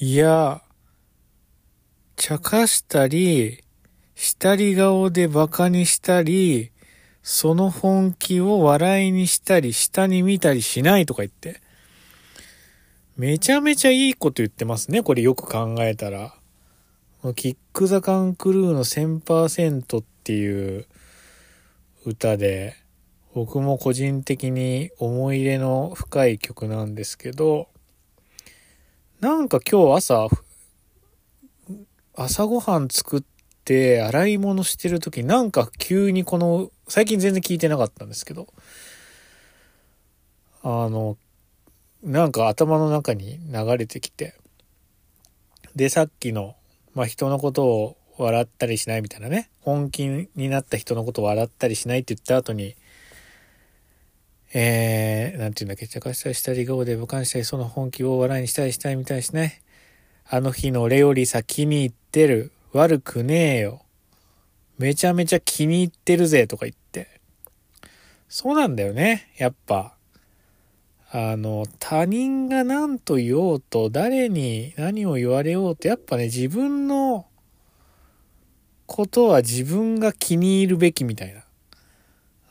いや、茶化したり、下り顔で馬鹿にしたり、その本気を笑いにしたり、下に見たりしないとか言って。めちゃめちゃいいこと言ってますね、これよく考えたら。キック・ザ・カン・クルーの1000%っていう歌で、僕も個人的に思い入れの深い曲なんですけど、なんか今日朝、朝ごはん作って洗い物してる時なんか急にこの、最近全然聞いてなかったんですけど、あの、なんか頭の中に流れてきて、で、さっきの、まあ、人のことを笑ったりしないみたいなね、本気になった人のことを笑ったりしないって言った後に、えー、なんて言うんだっけ、茶化したりしたり顔で武漢したり、その本気を笑いにしたりしたいみたいしね。あの日の俺より先に行ってる。悪くねえよ。めちゃめちゃ気に入ってるぜとか言って。そうなんだよね。やっぱ。あの、他人が何と言おうと、誰に何を言われようと、やっぱね、自分のことは自分が気に入るべきみたいな。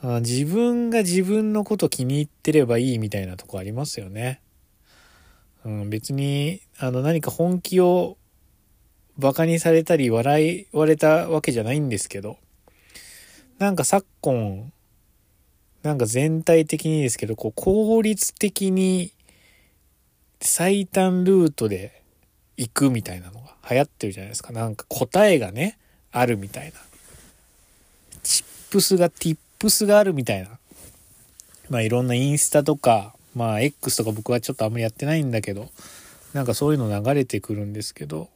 あ自分が自分のこと気に入ってればいいみたいなとこありますよね。うん、別に、あの、何か本気を馬鹿にされたり笑いわれたわけじゃないんですけど、なんか昨今、なんか全体的にですけど、こう、効率的に最短ルートで行くみたいなのが流行ってるじゃないですか。なんか答えがね、あるみたいな。チップスがティップスがあるみたいな。まあいろんなインスタとか、まあ X とか僕はちょっとあんまりやってないんだけど、なんかそういうの流れてくるんですけど、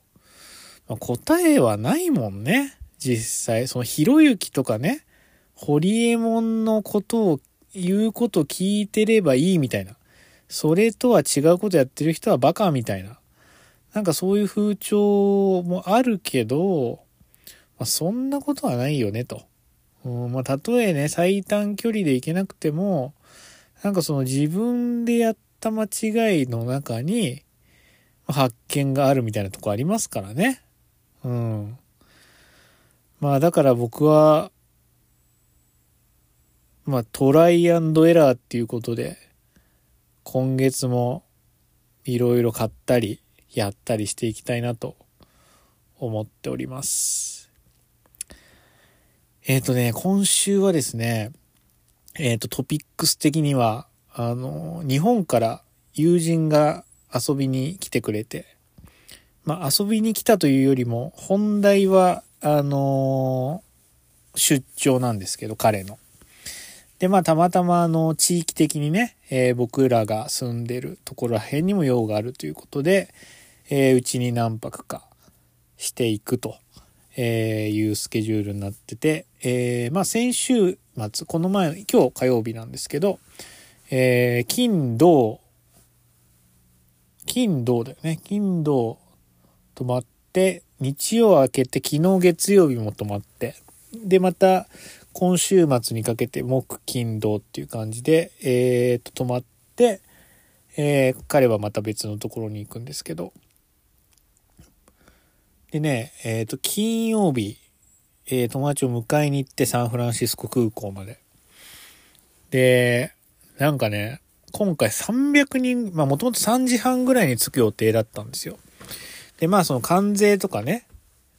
まあ、答えはないもんね。実際。そのひろゆきとかね、ホリエモンのことを言うこと聞いてればいいみたいな。それとは違うことやってる人はバカみたいな。なんかそういう風潮もあるけど、まあ、そんなことはないよねと。うんまあ、たとえね、最短距離で行けなくても、なんかその自分でやった間違いの中に、発見があるみたいなとこありますからね。うん。まあだから僕は、まあトライアンドエラーっていうことで、今月もいろいろ買ったり、やったりしていきたいなと思っております。えっ、ー、とね、今週はですね、えっ、ー、と、トピックス的には、あの、日本から友人が遊びに来てくれて、まあ、遊びに来たというよりも、本題は、あの出張なんですけど、彼の。で、まあ、たまたま、あの、地域的にね、えー、僕らが住んでるところら辺にも用があるということで、え、うちに何泊かしていくと。えー、いうスケジュールになってて、えー、まあ先週末、この前、今日火曜日なんですけど、えー、金、土、金、土だよね。金、土、泊まって、日曜明けて、昨日月曜日も泊まって、で、また、今週末にかけて、木、金、土っていう感じで、えー、と、泊まって、えー、彼はまた別のところに行くんですけど、でね、えっ、ー、と、金曜日、えー、友達を迎えに行ってサンフランシスコ空港まで。で、なんかね、今回300人、まあもともと3時半ぐらいに着く予定だったんですよ。で、まあその関税とかね、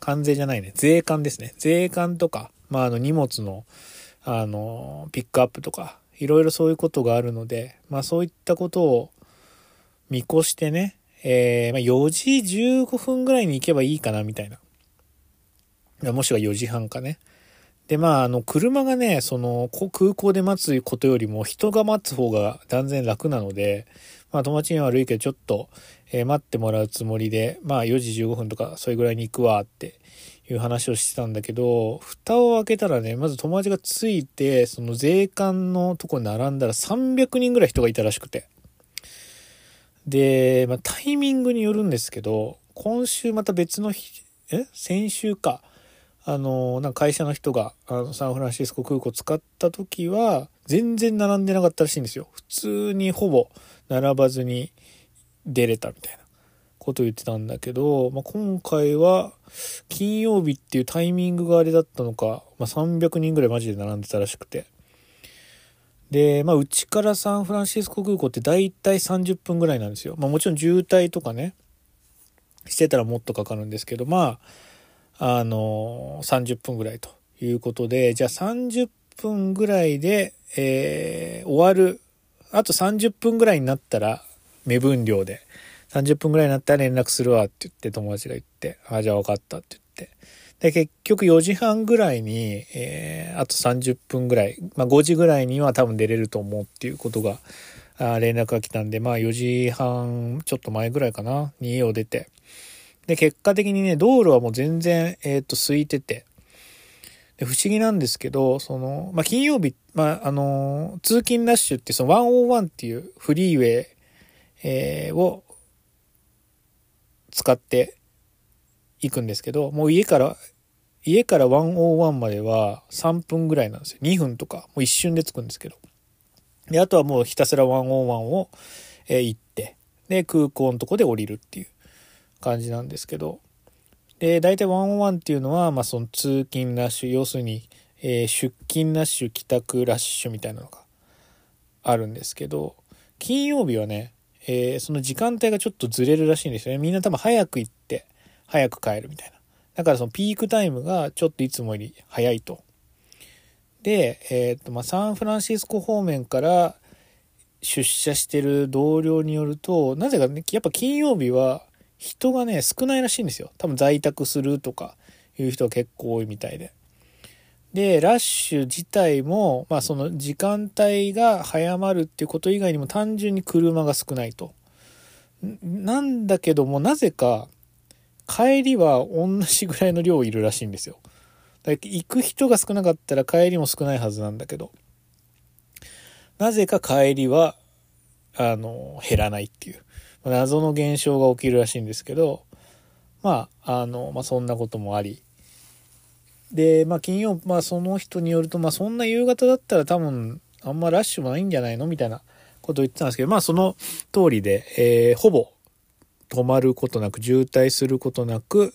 関税じゃないね、税関ですね。税関とか、まああの荷物の、あの、ピックアップとか、いろいろそういうことがあるので、まあそういったことを見越してね、えー、まあ、4時15分ぐらいに行けばいいかな、みたいな。もしくは4時半かね。で、まあ、あの、車がね、その、空港で待つことよりも人が待つ方が断然楽なので、まあ、友達には悪いけど、ちょっと、えー、待ってもらうつもりで、まあ、4時15分とか、それぐらいに行くわ、っていう話をしてたんだけど、蓋を開けたらね、まず友達が着いて、その税関のとこに並んだら300人ぐらい人がいたらしくて。で、まあ、タイミングによるんですけど、今週また別の日、え？先週か。あの、なんか会社の人が、あの、サンフランシスコ空港使った時は、全然並んでなかったらしいんですよ。普通にほぼ並ばずに出れたみたいなこと言ってたんだけど、まあ、今回は金曜日っていうタイミングがあれだったのか、まあ、300人ぐらいマジで並んでたらしくて。で、まあ、うちからサンフランシスコ空港って大体30分ぐらいなんですよ。まあ、もちろん渋滞とかね、してたらもっとかかるんですけど、まあ、あのー、30分ぐらいということで、じゃあ30分ぐらいで、えー、終わる。あと30分ぐらいになったら、目分量で、30分ぐらいになったら連絡するわって言って友達が言って、ああ、じゃあ分かったって言って。で、結局4時半ぐらいに、えー、あと30分ぐらい、まあ5時ぐらいには多分出れると思うっていうことが、あ連絡が来たんで、まあ4時半ちょっと前ぐらいかな、に家を出て。で、結果的にね、道路はもう全然、えっ、ー、と、空いてて。で、不思議なんですけど、その、まあ金曜日、まああの、通勤ラッシュってその101っていうフリーウェイ、えー、を使って行くんですけど、もう家から、家から101までは3分ぐらいなんですよ。2分とか、もう一瞬で着くんですけど。で、あとはもうひたすら101を、え、行って、で、空港のとこで降りるっていう感じなんですけど、で、大体101っていうのは、まあその通勤ラッシュ、要するに、えー、出勤ラッシュ、帰宅ラッシュみたいなのがあるんですけど、金曜日はね、えー、その時間帯がちょっとずれるらしいんですよね。みんな多分早く行って、早く帰るみたいな。だからそのピークタイムがちょっといつもより早いと。で、えっ、と、まあ、サンフランシスコ方面から出社してる同僚によると、なぜかね、やっぱ金曜日は人がね、少ないらしいんですよ。多分在宅するとかいう人が結構多いみたいで。で、ラッシュ自体も、まあその時間帯が早まるっていうこと以外にも単純に車が少ないと。なんだけども、なぜか、帰りは同じぐらいの量いるらしいんですよ。だ行く人が少なかったら帰りも少ないはずなんだけど、なぜか帰りは、あの、減らないっていう、謎の現象が起きるらしいんですけど、まあ、あの、まあそんなこともあり、で、まあ金曜、まあその人によると、まあそんな夕方だったら多分あんまラッシュもないんじゃないのみたいなことを言ってたんですけど、まあその通りで、えー、ほぼ止まることなく、渋滞することなく、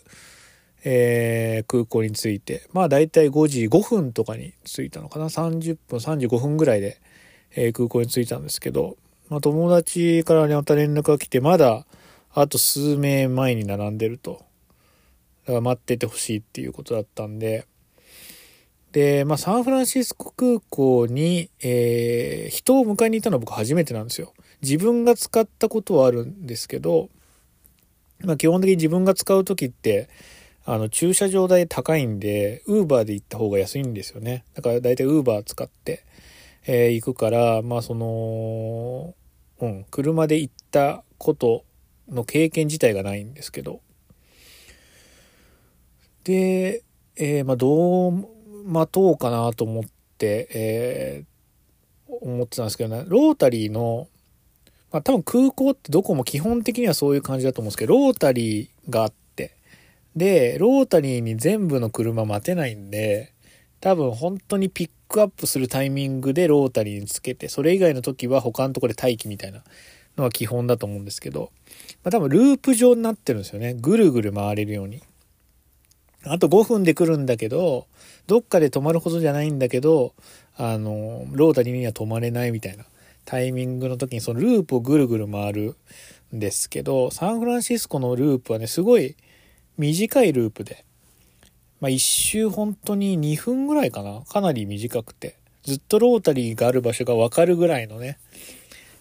えー、空港に着いて、まあ大体5時5分とかに着いたのかな。30分、35分ぐらいで、えー、空港に着いたんですけど、まあ友達からまた連絡が来て、まだあと数名前に並んでると。だから待っててほしいっていうことだったんで、で、まあ、サンフランシスコ空港に、えー、人を迎えに行ったのは僕初めてなんですよ。自分が使ったことはあるんですけど、まあ、基本的に自分が使う時って、あの、駐車場代高いんで、ウーバーで行った方が安いんですよね。だから大体ウーバー使って、えー、行くから、まあ、その、うん、車で行ったことの経験自体がないんですけど、で、えー、まあ、どう待とうかなと思って、えー、思ってたんですけどね、ロータリーの、まあ、多分空港ってどこも基本的にはそういう感じだと思うんですけど、ロータリーがあって、で、ロータリーに全部の車待てないんで、多分本当にピックアップするタイミングでロータリーにつけて、それ以外の時は他のとこで待機みたいなのが基本だと思うんですけど、まあ、多分ループ状になってるんですよね。ぐるぐる回れるように。あと5分で来るんだけど、どっかで止まるほどじゃないんだけど、あの、ロータリーには止まれないみたいなタイミングの時にそのループをぐるぐる回るんですけど、サンフランシスコのループはね、すごい短いループで、まあ一周本当に2分ぐらいかな。かなり短くて。ずっとロータリーがある場所がわかるぐらいのね、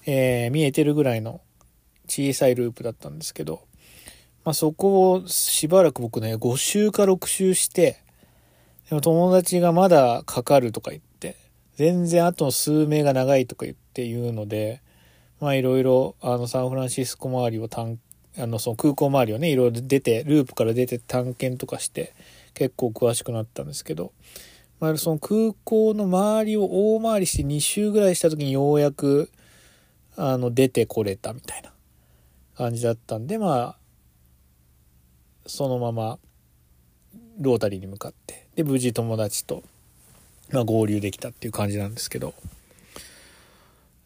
えー、見えてるぐらいの小さいループだったんですけど、まあ、そこをしばらく僕ね、5週か6週して、でも友達がまだかかるとか言っ、全然あと数名が長いとか言って言うので、まあいろいろ、あの、サンフランシスコ周りを探、あの、その空港周りをね、いろいろ出て、ループから出て探検とかして、結構詳しくなったんですけど、まあその空港の周りを大回りして2周ぐらいした時にようやく、あの、出てこれたみたいな感じだったんで、まあ、そのままロータリーに向かってで無事友達と、まあ、合流できたっていう感じなんですけど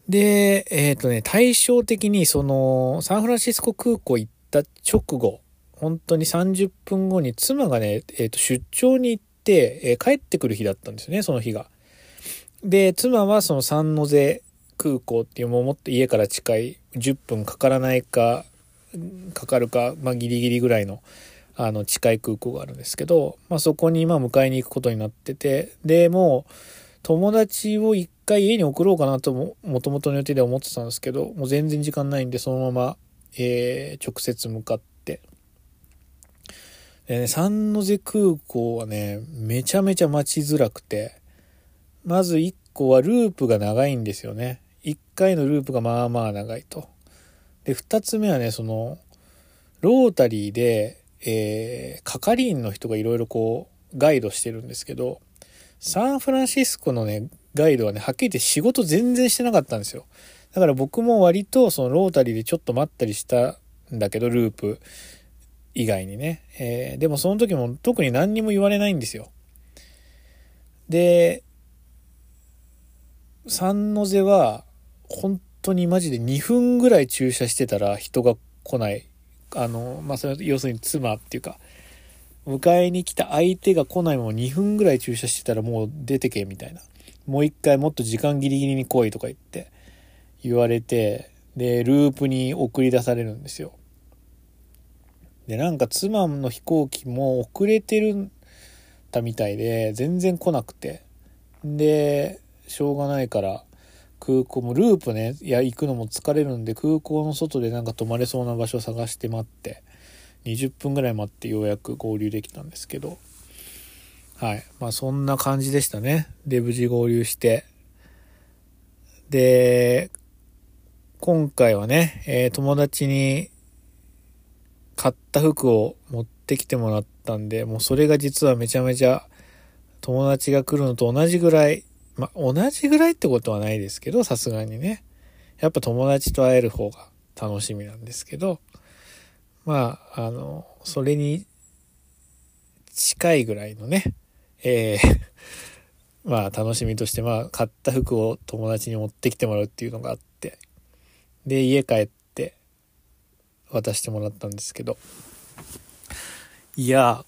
でえっ、ー、とね対照的にそのサンフランシスコ空港行った直後、本当に30分後に妻がね、えー、と出張に行って、えー、帰ってくる日だったんですよね、その日が。で、妻はその三ノ瀬空港っていうももっと家から近い10分かからないか、かかるか、まあギリギリぐらいの、あの近い空港があるんですけど、まあそこにまあ迎えに行くことになってて、で、もう友達を一回家に送ろうかなとも、もともとの予定で思ってたんですけど、もう全然時間ないんで、そのまま、えー、直接向かって、でね、三ノ瀬空港はね、めちゃめちゃ待ちづらくて、まず1個はループが長いんですよね。1回のループがまあまあ長いと。で、2つ目はね、その、ロータリーで、えー、係員の人がいろいろこう、ガイドしてるんですけど、サンフランシスコのね、ガイドはね、はっきり言って仕事全然してなかったんですよ。だから僕も割とそのロータリーでちょっと待ったりしたんだけど、ループ以外にね。えー、でもその時も特に何にも言われないんですよ。で、三ノ瀬は本当にマジで2分ぐらい駐車してたら人が来ない。あの、まあ、それ要するに妻っていうか、迎えに来た相手が来ないまま2分ぐらい駐車してたらもう出てけみたいな。もう一回もっと時間ギリギリに来いとか言って言われて、で、ループに送り出されるんですよ。で、なんか妻の飛行機も遅れてるんだみたいで、全然来なくて。で、しょうがないから空港もループね、いや、行くのも疲れるんで空港の外でなんか泊まれそうな場所探して待って、20分ぐらい待ってようやく合流できたんですけど、はい。まあそんな感じでしたね。で、無事合流して。で、今回はね、えー、友達に買った服を持ってきてもらったんで、もうそれが実はめちゃめちゃ友達が来るのと同じぐらい、まあ同じぐらいってことはないですけど、さすがにね。やっぱ友達と会える方が楽しみなんですけど、まあ、あの、それに近いぐらいのね、えー まあ楽しみとして、まあ買った服を友達に持ってきてもらうっていうのがあって、で、家帰って渡してもらったんですけど、いや、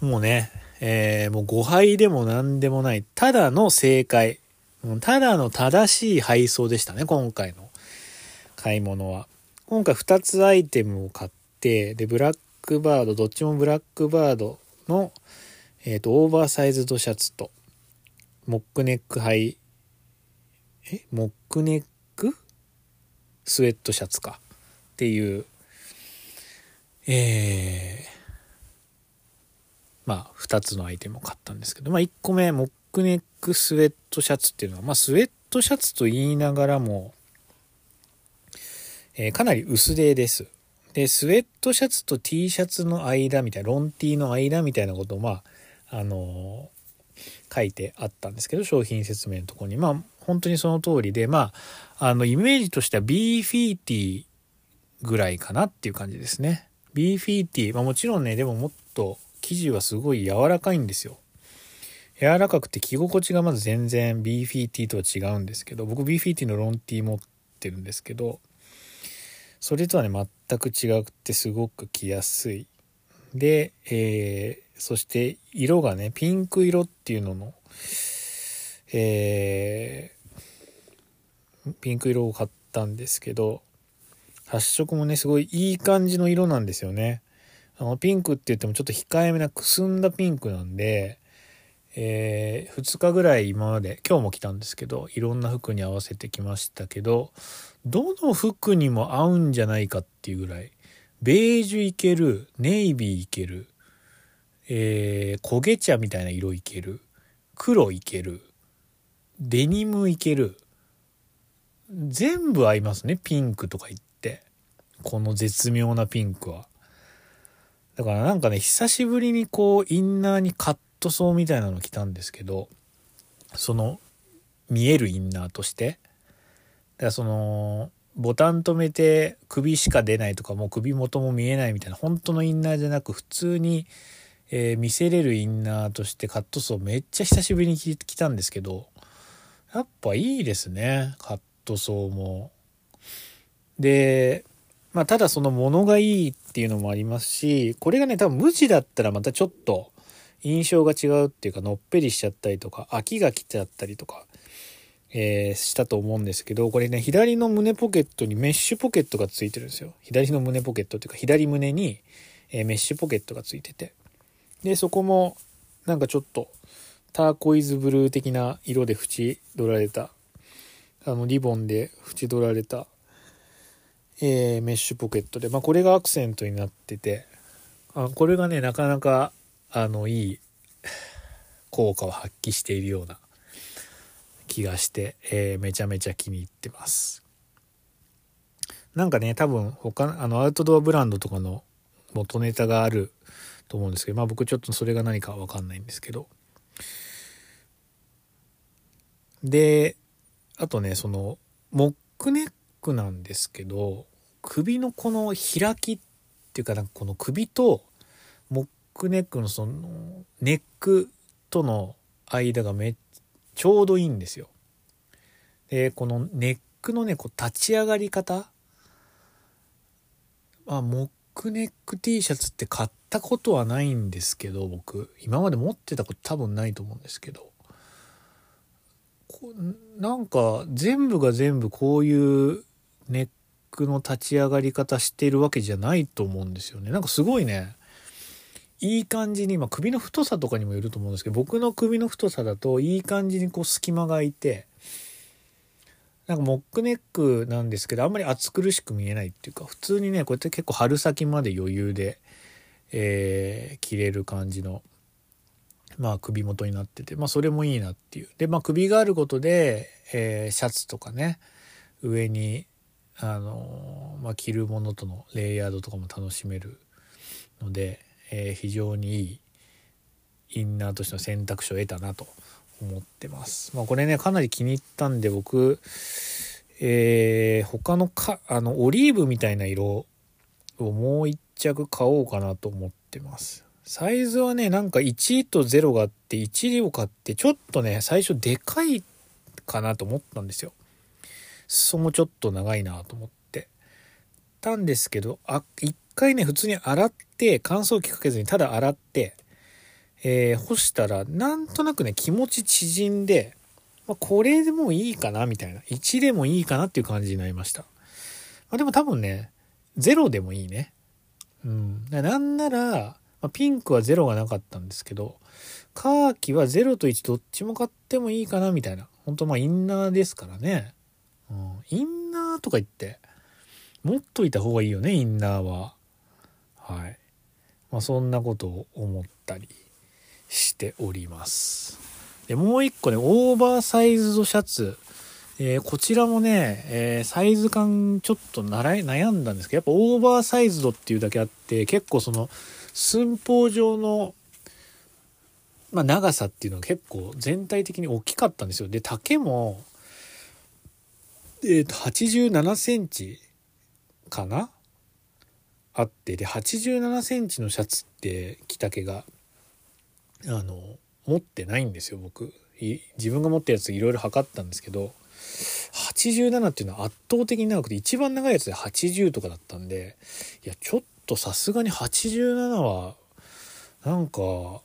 もうね、えー、もう誤配でも何でもない、ただの正解、ただの正しい配送でしたね、今回の買い物は。今回2つアイテムを買って、で、ブラックバード、どっちもブラックバードの、えっ、ー、と、オーバーサイズドシャツと、モックネックハイ、え？モックネック？スウェットシャツか。っていう、えー、まあ、2つのアイテムを買ったんですけど、まあ、1個目、モックネックスウェットシャツっていうのは、まあ、スウェットシャツと言いながらも、えー、かなり薄手です。で、スウェットシャツと T シャツの間みたいな、ロン T の間みたいなことを、まあ、あのー、書いてあったんですけど、商品説明のとこに。まあ、本当にその通りで、まあ、あの、イメージとしては B フィーティーぐらいかなっていう感じですね。B フィーティー。まあもちろんね、でももっと生地はすごい柔らかいんですよ。柔らかくて着心地がまず全然 b フィーティとは違うんですけど、僕 b フィーティのロンティー持ってるんですけど、それとはね、全く違くてすごく着やすい。で、えー、そして色がね、ピンク色っていうのの、えー、ピンク色を買ったんですけど、発色もね、すごいいい感じの色なんですよね。あの、ピンクって言ってもちょっと控えめなくすんだピンクなんで、えー、2日ぐらい今まで、今日も来たんですけど、いろんな服に合わせてきましたけど、どの服にも合うんじゃないかっていうぐらい、ベージュいける、ネイビーいける、えー、焦げ茶みたいな色いける、黒いける、デニムいける、全部合いますね、ピンクとか言って。この絶妙なピンクは。だからなんかね、久しぶりにこう、インナーにカットソーみたいなの着たんですけど、その、見えるインナーとして。だからその、ボタン止めて首しか出ないとか、もう首元も見えないみたいな、本当のインナーじゃなく、普通に、えー、見せれるインナーとしてカットソーめっちゃ久しぶりに着たんですけど、やっぱいいですね、カットソーも。で、まあ、ただその物がいいっていうのもありますし、これがね、多分無地だったらまたちょっと印象が違うっていうか、のっぺりしちゃったりとか、飽きが来ちゃったりとか、えー、したと思うんですけど、これね、左の胸ポケットにメッシュポケットがついてるんですよ。左の胸ポケットっていうか、左胸に、えー、メッシュポケットがついてて。で、そこも、なんかちょっと、ターコイズブルー的な色で縁取られた、あの、リボンで縁取られた、えー、メッシュポケットで、まあ、これがアクセントになってて、あこれがね、なかなか、あの、いい効果を発揮しているような気がして、えー、めちゃめちゃ気に入ってます。なんかね、多分他、あの、アウトドアブランドとかの元ネタがあると思うんですけど、まあ僕ちょっとそれが何かわかんないんですけど。で、あとね、その、モックネックなんですけど、首のこの開きっていうか、なんかこの首とモックネックのそのネックとの間がめちょうどいいんですよ。で、このネックのね、こう立ち上がり方まあ、モックネック T シャツって買ったことはないんですけど、僕。今まで持ってたこと多分ないと思うんですけど。なんか全部が全部こういうネックの立ち上がり方してるわけじゃないと思うんですよね。なんかすごいね、いい感じに、まあ首の太さとかにもよると思うんですけど、僕の首の太さだといい感じにこう隙間が空いて、なんかモックネックなんですけど、あんまり暑苦しく見えないっていうか、普通にね、こうやって結構春先まで余裕で、えー、着れる感じの、まあ首元になってて、まあそれもいいなっていう。で、まあ首があることで、えー、シャツとかね、上に、あの、まあ着るものとのレイヤードとかも楽しめるので、えー、非常にいいインナーとしての選択肢を得たなと思ってます。まあこれね、かなり気に入ったんで僕、えー、他のか、あの、オリーブみたいな色をもう一着買おうかなと思ってます。サイズはね、なんか1と0があって、1を買って、ちょっとね、最初でかいかなと思ったんですよ。裾もちょっと長いなと思って。たんですけど、あ、一回ね、普通に洗って、乾燥機かけずにただ洗って、えー、干したら、なんとなくね、気持ち縮んで、まあ、これでもいいかな、みたいな。1でもいいかなっていう感じになりました。まあ、でも多分ね、0でもいいね。うん。なんなら、ま、ピンクは0がなかったんですけど、カーキは0と1どっちも買ってもいいかな、みたいな。ほんとまあインナーですからね。うん。インナーとか言って、持っといた方がいいよね、インナーは。はい。まあそんなことを思ったり。しております。で、もう一個ね、オーバーサイズドシャツ。えー、こちらもね、えー、サイズ感ちょっと悩んだんですけど、やっぱオーバーサイズドっていうだけあって、結構その寸法上の、まあ、長さっていうのが結構全体的に大きかったんですよ。で、丈も、え、ー、と、87センチかな？あって、で、87センチのシャツって着丈があの持ってないんですよ僕。自分が持ってるやついろいろ測ったんですけど87っていうのは圧倒的に長くて一番長いやつで80とかだったんでいやちょっとさすがに87はなんか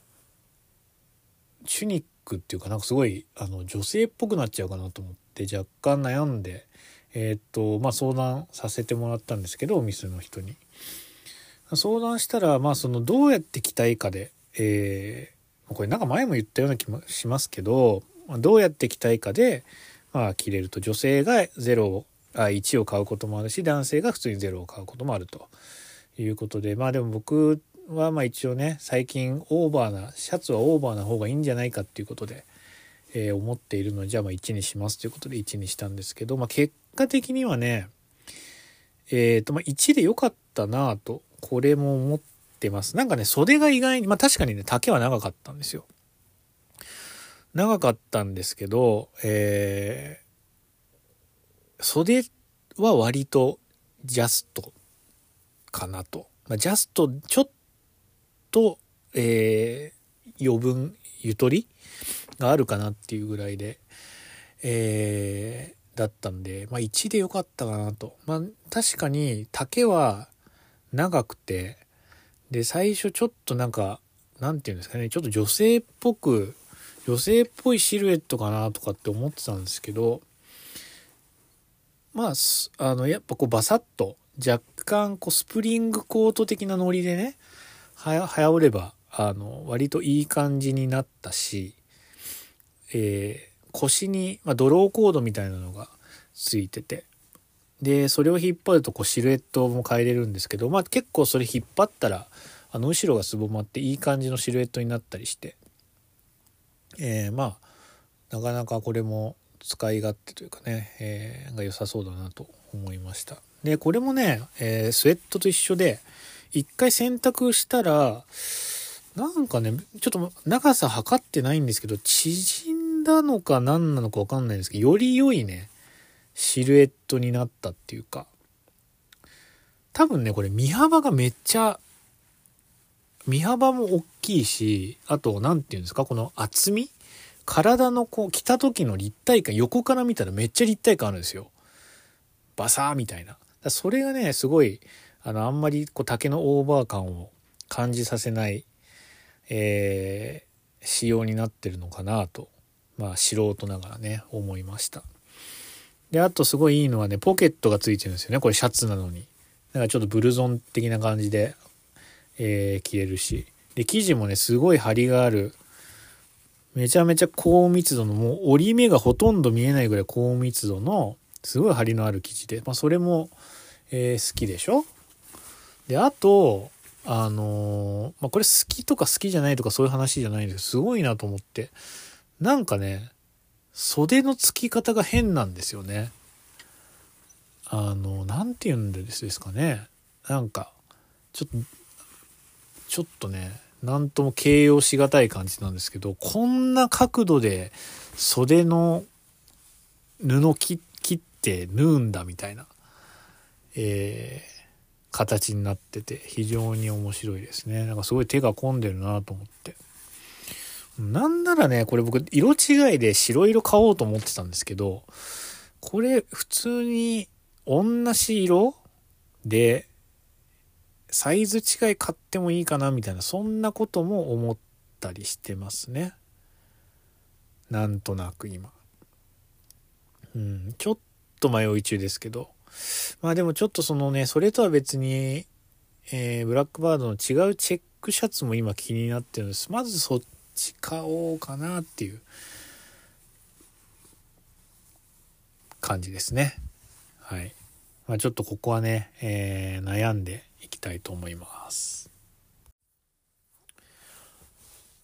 チュニックっていうかなんかすごいあの女性っぽくなっちゃうかなと思って若干悩んでえー、っとまあ相談させてもらったんですけどお店の人に。相談したらまあそのどうやって着たいかでえーこれなんか前も言ったような気もしますけど、どうやって着たいかで、まあ着れると。女性が0あ1を買うこともあるし男性が普通に0を買うこともあると。いうことでまあでも僕はまあ一応ね最近オーバーなシャツはオーバーな方がいいんじゃないかっていうことで、えー、思っているのでじゃあまあ1にしますということで1にしたんですけど、まあ、結果的にはねえっ、ー、とまあ1で良かったなとこれも思ってます。なんかね、袖が意外に、まあ確かにね、丈は長かったんですよ。長かったんですけど、えー、袖は割とジャストかなと。まあ、ジャストちょっと、えー、余分、ゆとりがあるかなっていうぐらいで、えー、だったんで、まあ1でよかったかなと。まあ確かに丈は長くて、で、最初ちょっとなんか、なんて言うんですかね、ちょっと女性っぽく、女性っぽいシルエットかなとかって思ってたんですけど、まあ、あの、やっぱこうバサッと、若干こうスプリングコート的なノリでね、はや、はやおれば、あの、割といい感じになったし、えー、腰に、まあ、ドローコードみたいなのがついてて、で、それを引っ張るとこうシルエットも変えれるんですけど、まあ結構それ引っ張ったら、あの後ろがすぼまっていい感じのシルエットになったりして、えー、まあ、なかなかこれも使い勝手というかね、えー、が良さそうだなと思いました。で、これもね、えー、スウェットと一緒で、一回洗濯したら、なんかね、ちょっと長さ測ってないんですけど、縮んだのか何なのかわかんないんですけど、より良いね、シルエットになったっていうか、多分ね、これ身幅がめっちゃ、身幅も大きいし、あと、何て言うんですか、この厚み体のこう、着た時の立体感、横から見たらめっちゃ立体感あるんですよ。バサーみたいな。それがね、すごい、あの、あんまりこう竹のオーバー感を感じさせない、えー、仕様になってるのかなと、まあ素人ながらね、思いました。で、あとすごいいいのはね、ポケットがついてるんですよね。これシャツなのに。だからちょっとブルゾン的な感じで、えー、着れるし。で、生地もね、すごい張りがある。めちゃめちゃ高密度の、もう折り目がほとんど見えないぐらい高密度の、すごい張りのある生地で。まあ、それも、えー、好きでしょ？で、あと、あのー、まあ、これ好きとか好きじゃないとかそういう話じゃないんですすごいなと思って。なんかね、袖の付き方が変なんですよね。あの、なんて言うんですかね。なんか、ちょっと、ちょっとね、なんとも形容しがたい感じなんですけど、こんな角度で袖の布切って縫うんだみたいな、えー、形になってて非常に面白いですね。なんかすごい手が込んでるなと思って。なんならね、これ僕、色違いで白色買おうと思ってたんですけど、これ普通に同じ色で、サイズ違い買ってもいいかなみたいな、そんなことも思ったりしてますね。なんとなく今。うん、ちょっと迷い中ですけど。まあでもちょっとそのね、それとは別に、えー、ブラックバードの違うチェックシャツも今気になってるんです。まずそっち買おうかなっていう感じですね。はい。まあ、ちょっとここはね、えー、悩んでいきたいと思います。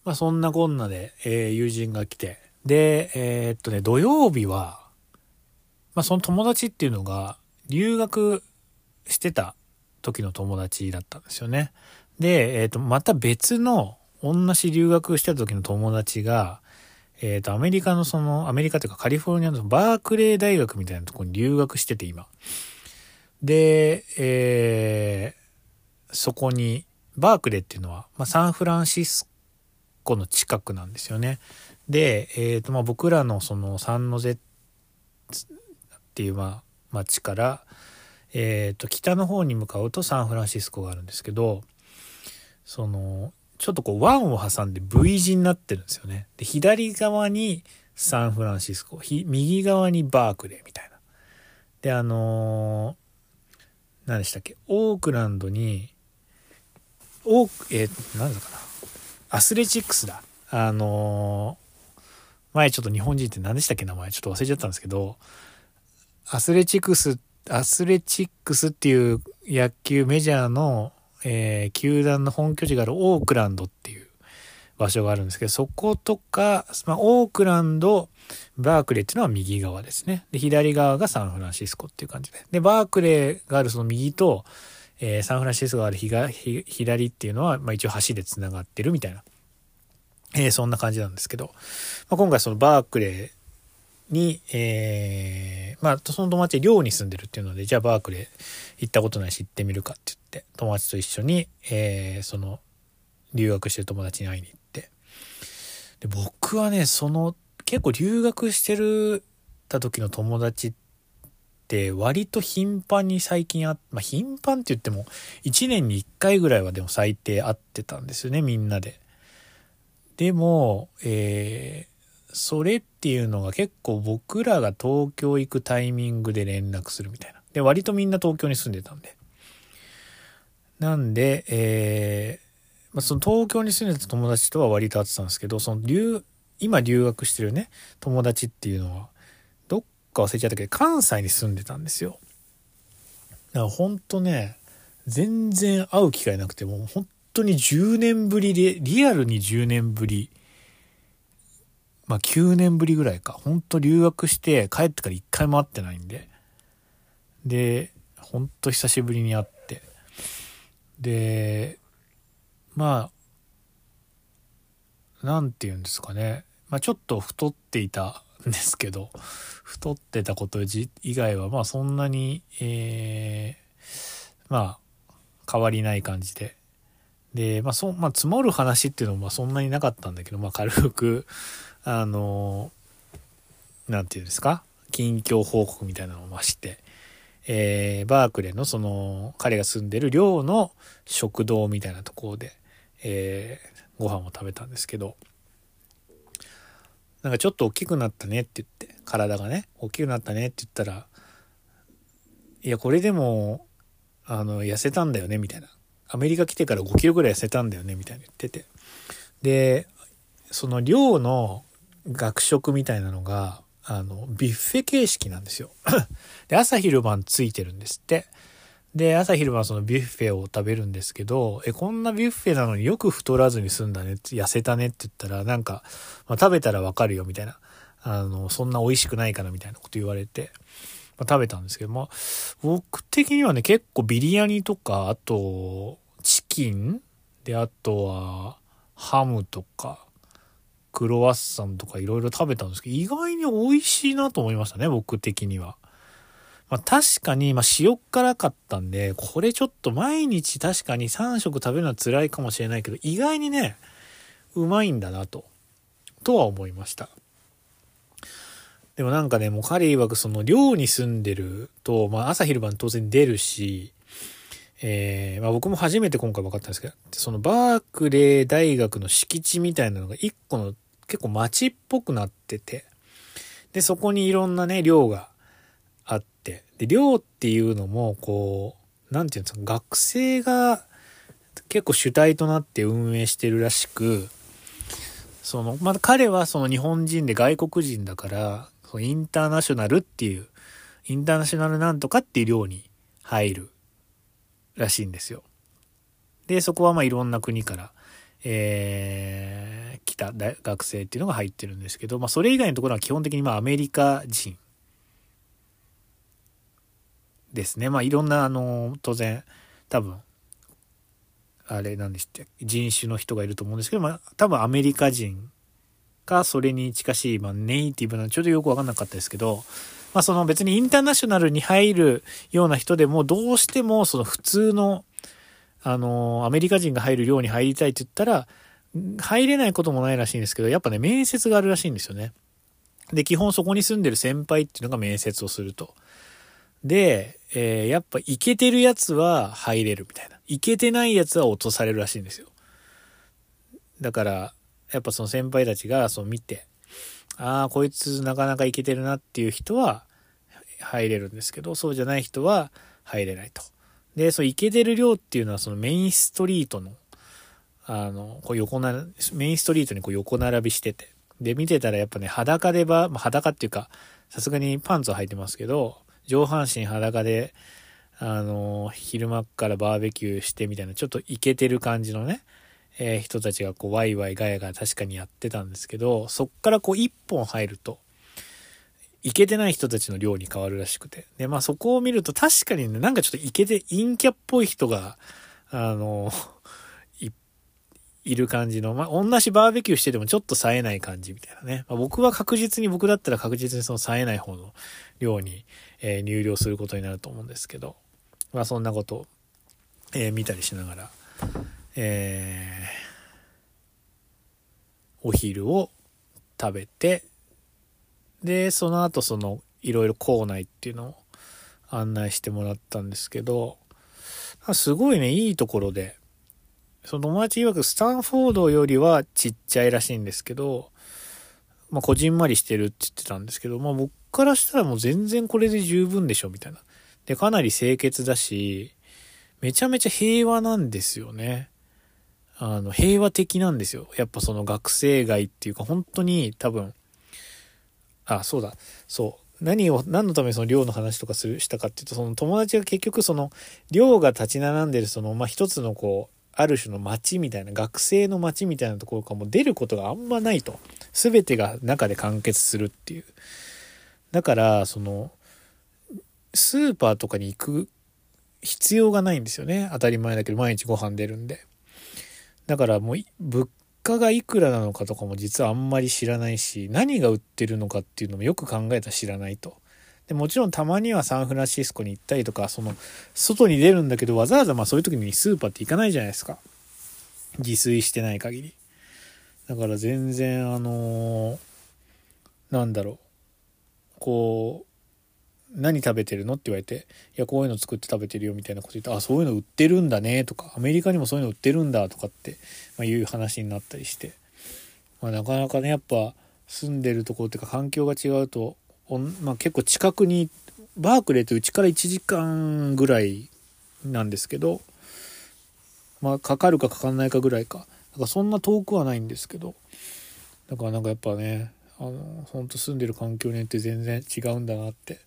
まあ、そんなこんなで、えー、友人が来て、で、えー、っとね、土曜日は、まあ、その友達っていうのが、留学してた時の友達だったんですよね。で、えっと、また別の同じ留学してた時の友達が、えっ、ー、と、アメリカのその、アメリカというかカリフォルニアのバークレー大学みたいなとこに留学してて今。で、えー、そこに、バークレーっていうのは、まあ、サンフランシスコの近くなんですよね。で、えっ、ー、と、まあ、僕らのそのサンノゼっていう、まあ、町から、えっ、ー、と、北の方に向かうとサンフランシスコがあるんですけど、その、ちょっとこう湾を挟んで V 字になってるんですよね。で、左側にサンフランシスコ、右側にバークレーみたいな。で、あのー、何でしたっけ、オークランドに、オーク、えー、何だかな、アスレチックスだ。あのー、前ちょっと日本人って何でしたっけ名前？ちょっと忘れちゃったんですけど、アスレチックス、アスレチックスっていう野球メジャーのえー、球団の本拠地があるオークランドっていう場所があるんですけど、そことか、まあ、オークランド、バークレーっていうのは右側ですね。で、左側がサンフランシスコっていう感じで。で、バークレーがあるその右と、えー、サンフランシスコがある左っていうのは、まあ、一応橋で繋がってるみたいな、えー、そんな感じなんですけど、まあ、今回そのバークレーに、えー、まあ、その友達寮に住んでるっていうので、じゃあバークレー行ったことないし行ってみるかって言って、友達と一緒に、えー、その、留学してる友達に会いに行って。で、僕はね、その、結構留学してるた時の友達って割と頻繁に最近あ、まあ、頻繁って言っても1年に1回ぐらいはでも最低会ってたんですよね、みんなで。でも、えー、それっていうのが結構僕らが東京行くタイミングで連絡するみたいな。で、割とみんな東京に住んでたんで。なんで、えー、まあ、その東京に住んでた友達とは割と会ってたんですけど、その留、今留学してるね、友達っていうのは、どっか忘れちゃったけど、関西に住んでたんですよ。だからほんとね、全然会う機会なくて、もう本当に10年ぶりで、リアルに10年ぶり、まあ9年ぶりぐらいか。ほんと留学して帰ってから1回も会ってないんで。で、ほんと久しぶりに会って。で、まあ、なんて言うんですかね。まあちょっと太っていたんですけど、太ってたこと以外は、まあそんなに、えー、まあ、変わりない感じで。で、まあそ、まあ積もる話っていうのもまあそんなになかったんだけど、まあ軽く、あの、なんていうんですか？近況報告みたいなのをまして、えー、バークレーのその、彼が住んでる寮の食堂みたいなところで、えー、ご飯を食べたんですけど、なんかちょっと大きくなったねって言って、体がね、大きくなったねって言ったら、いや、これでも、あの、痩せたんだよね、みたいな。アメリカ来てから5キロぐらい痩せたんだよね、みたいに言ってて。で、その寮の学食みたいなのが、あの、ビュッフェ形式なんですよ。で、朝昼晩ついてるんですって。で、朝昼晩そのビュッフェを食べるんですけど、え、こんなビュッフェなのによく太らずに済んだね、痩せたねって言ったら、なんか、まあ、食べたらわかるよみたいな。あの、そんな美味しくないかなみたいなこと言われて、まあ、食べたんですけど、まあ、僕的にはね、結構ビリヤニとか、あと、チキンで、あとは、ハムとか、クロワッサンとかいろいろ食べたんですけど、意外に美味しいなと思いましたね、僕的には。まあ確かに、まあ塩辛かったんで、これちょっと毎日確かに3食食べるのは辛いかもしれないけど、意外にね、うまいんだなと、とは思いました。でもなんかね、もう彼曰くその寮に住んでると、まあ朝昼晩当然出るし、えー、まあ僕も初めて今回分かったんですけど、そのバークレー大学の敷地みたいなのが一個の結構街っぽくなってて、で、そこにいろんなね、寮があって、で、寮っていうのも、こう、なんていうんですか、学生が結構主体となって運営してるらしく、その、まあ、彼はその日本人で外国人だから、そのインターナショナルっていう、インターナショナルなんとかっていう寮に入るらしいんですよ。で、そこはまあいろんな国から、えー、来た学生っていうのが入ってるんですけど、まあ、それ以外のところは基本的にまあアメリカ人ですね。まあ、いろんな、あの、当然、多分、あれなんでした人種の人がいると思うんですけど、まあ、多分アメリカ人か、それに近しい、まあ、ネイティブな、ちょっとよくわかんなかったですけど、まあ、その別にインターナショナルに入るような人でも、どうしても、その普通の、あの、アメリカ人が入る寮に入りたいって言ったら、入れないこともないらしいんですけど、やっぱね、面接があるらしいんですよね。で、基本そこに住んでる先輩っていうのが面接をすると。で、えー、やっぱイケてるやつは入れるみたいな。イケてないやつは落とされるらしいんですよ。だから、やっぱその先輩たちがそう見て、ああ、こいつなかなかイケてるなっていう人は入れるんですけど、そうじゃない人は入れないと。で、そのイケてる量っていうのはそのメインストリートの、あの、こう横な、メインストリートにこう横並びしてて。で、見てたらやっぱね、裸でば、まあ、裸っていうか、さすがにパンツは履いてますけど、上半身裸で、あの、昼間からバーベキューしてみたいな、ちょっとイケてる感じのね、えー、人たちがこう、ワイワイガヤガヤ確かにやってたんですけど、そっからこう、一本入ると、イケてない人たちの量に変わるらしくて。で、まあそこを見ると確かにね、なんかちょっとイケて、陰キャっぽい人が、あの、い、いる感じの、まあ同じバーベキューしててもちょっと冴えない感じみたいなね。まあ、僕は確実に、僕だったら確実にその冴えない方の量に、えー、入寮することになると思うんですけど、まあそんなことを、えー、見たりしながら、えー、お昼を食べて、で、その後その、いろいろ校内っていうのを、案内してもらったんですけど、すごいね、いいところで、その友達曰くスタンフォードよりはちっちゃいらしいんですけど、まあ、こじんまりしてるって言ってたんですけど、まあ、僕からしたらもう全然これで十分でしょ、みたいな。で、かなり清潔だし、めちゃめちゃ平和なんですよね。あの、平和的なんですよ。やっぱその学生街っていうか、本当に多分、あ、そうだ、そう。何を、何のためにその寮の話とかする、したかっていうと、その友達が結局その、寮が立ち並んでるその、まあ、一つのこう、ある種の街みたいな、学生の街みたいなところからも出ることがあんまないと。すべてが中で完結するっていう。だから、その、スーパーとかに行く必要がないんですよね。当たり前だけど、毎日ご飯出るんで。だからもう、物価がいくらなのかとかも実はあんまり知らないし、何が売ってるのかっていうのもよく考えたら知らないと。でもちろんたまにはサンフランシスコに行ったりとか、その、外に出るんだけど、わざわざまあそういう時にスーパーって行かないじゃないですか。自炊してない限り。だから全然、あのー、なんだろう。こう、何食べてるの？って言われて、いや、こういうの作って食べてるよみたいなこと言って、あ、そういうの売ってるんだねとか、アメリカにもそういうの売ってるんだとかって、まあ、いう話になったりして、まあ、なかなかね、やっぱ住んでるところっていうか環境が違うと、まあ、結構近くにバークレーってうちから1時間ぐらいなんですけど、まあ、かかるかかかんないかぐらいか。だからそんな遠くはないんですけど、だからなんかやっぱね、あの、ほんと住んでる環境によって全然違うんだなって、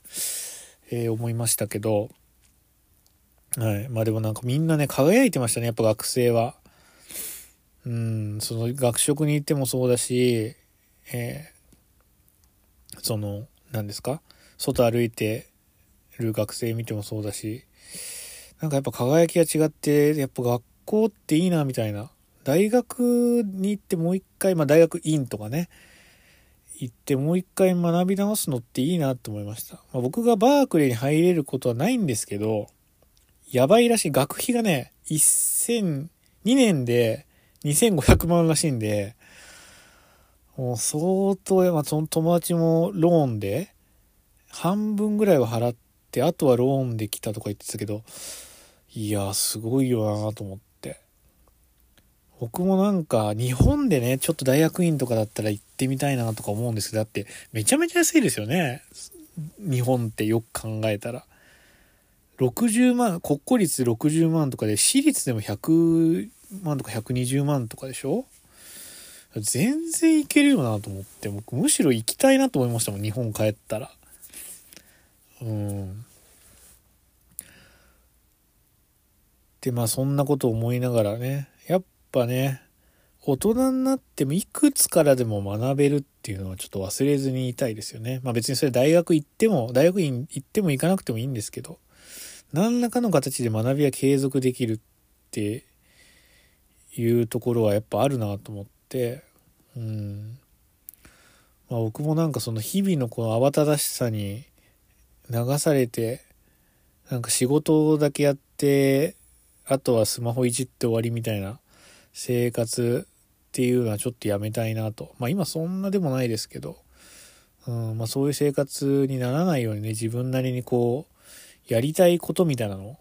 えー、思いましたけど、はい。まあでもなんかみんなね、輝いてましたね、やっぱ学生は。うん、その学食に行ってもそうだし、えー、その、何ですか？外歩いてる学生見てもそうだし、なんかやっぱ輝きが違って、やっぱ学校っていいなみたいな。大学に行ってもう一回、まあ大学院とかね、行ってもう一回学び直すのっていいなって思いました。まあ、僕がバークレーに入れることはないんですけど、やばいらしい。学費がね、1000、2年で2500万らしいんで、もう相当、まあ、その友達もローンで、半分ぐらいは払って、あとはローンで来たとか言ってたけど、いや、すごいよなと思って。僕もなんか、日本でね、ちょっと大学院とかだったら行ってみたいなとか思うんですけど、だって、めちゃめちゃ安いですよね。日本ってよく考えたら。60万、国公立60万とかで、私立でも100万とか120万とかでしょ？全然いけるよなと思って、僕むしろ行きたいなと思いましたもん、日本帰ったら。うん。で、まあそんなこと思いながらね、やっぱね、大人になってもいくつからでも学べるっていうのはちょっと忘れずにいたいですよね。まあ別にそれ大学行っても、大学院行っても行かなくてもいいんですけど、何らかの形で学びは継続できるっていうところはやっぱあるなと思って、うん。まあ僕もなんかその日々のこの慌ただしさに流されて、なんか仕事だけやって、あとはスマホいじって終わりみたいな生活っていうのはちょっとやめたいなと。まあ今そんなでもないですけど、うんまあ、そういう生活にならないようにね、自分なりにこう、やりたいことみたいなのを、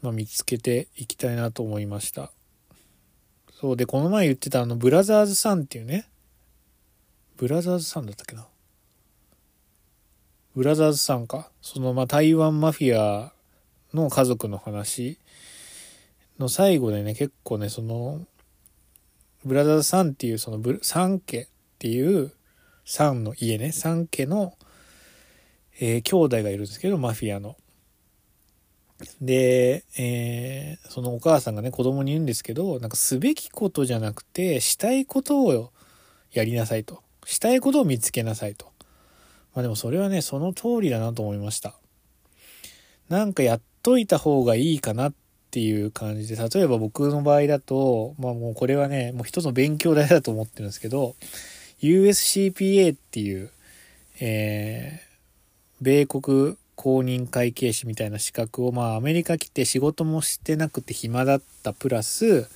まあ、見つけていきたいなと思いました。そうで、この前言ってたあの、ブラザーズさんっていうね、ブラザーズさんだったっけな？ブラザーズさんか。その、まあ、台湾マフィアの家族の話の最後でね、結構ね、その、ブラザーズさんっていう、そのブ、三家っていう、三の家ね、三家の、えー、兄弟がいるんですけど、マフィアの。で、えー、そのお母さんがね、子供に言うんですけど、なんかすべきことじゃなくて、したいことをやりなさいと。したいことを見つけなさいと。まあでもそれはね、その通りだなと思いました。なんかやっといた方がいいかなっていう感じで、例えば僕の場合だと、まあもうこれはね、もう一つの勉強代だと思ってるんですけど、USCPA っていう、えー、米国公認会計士みたいな資格を、まあアメリカ来て仕事もしてなくて暇だったプラス、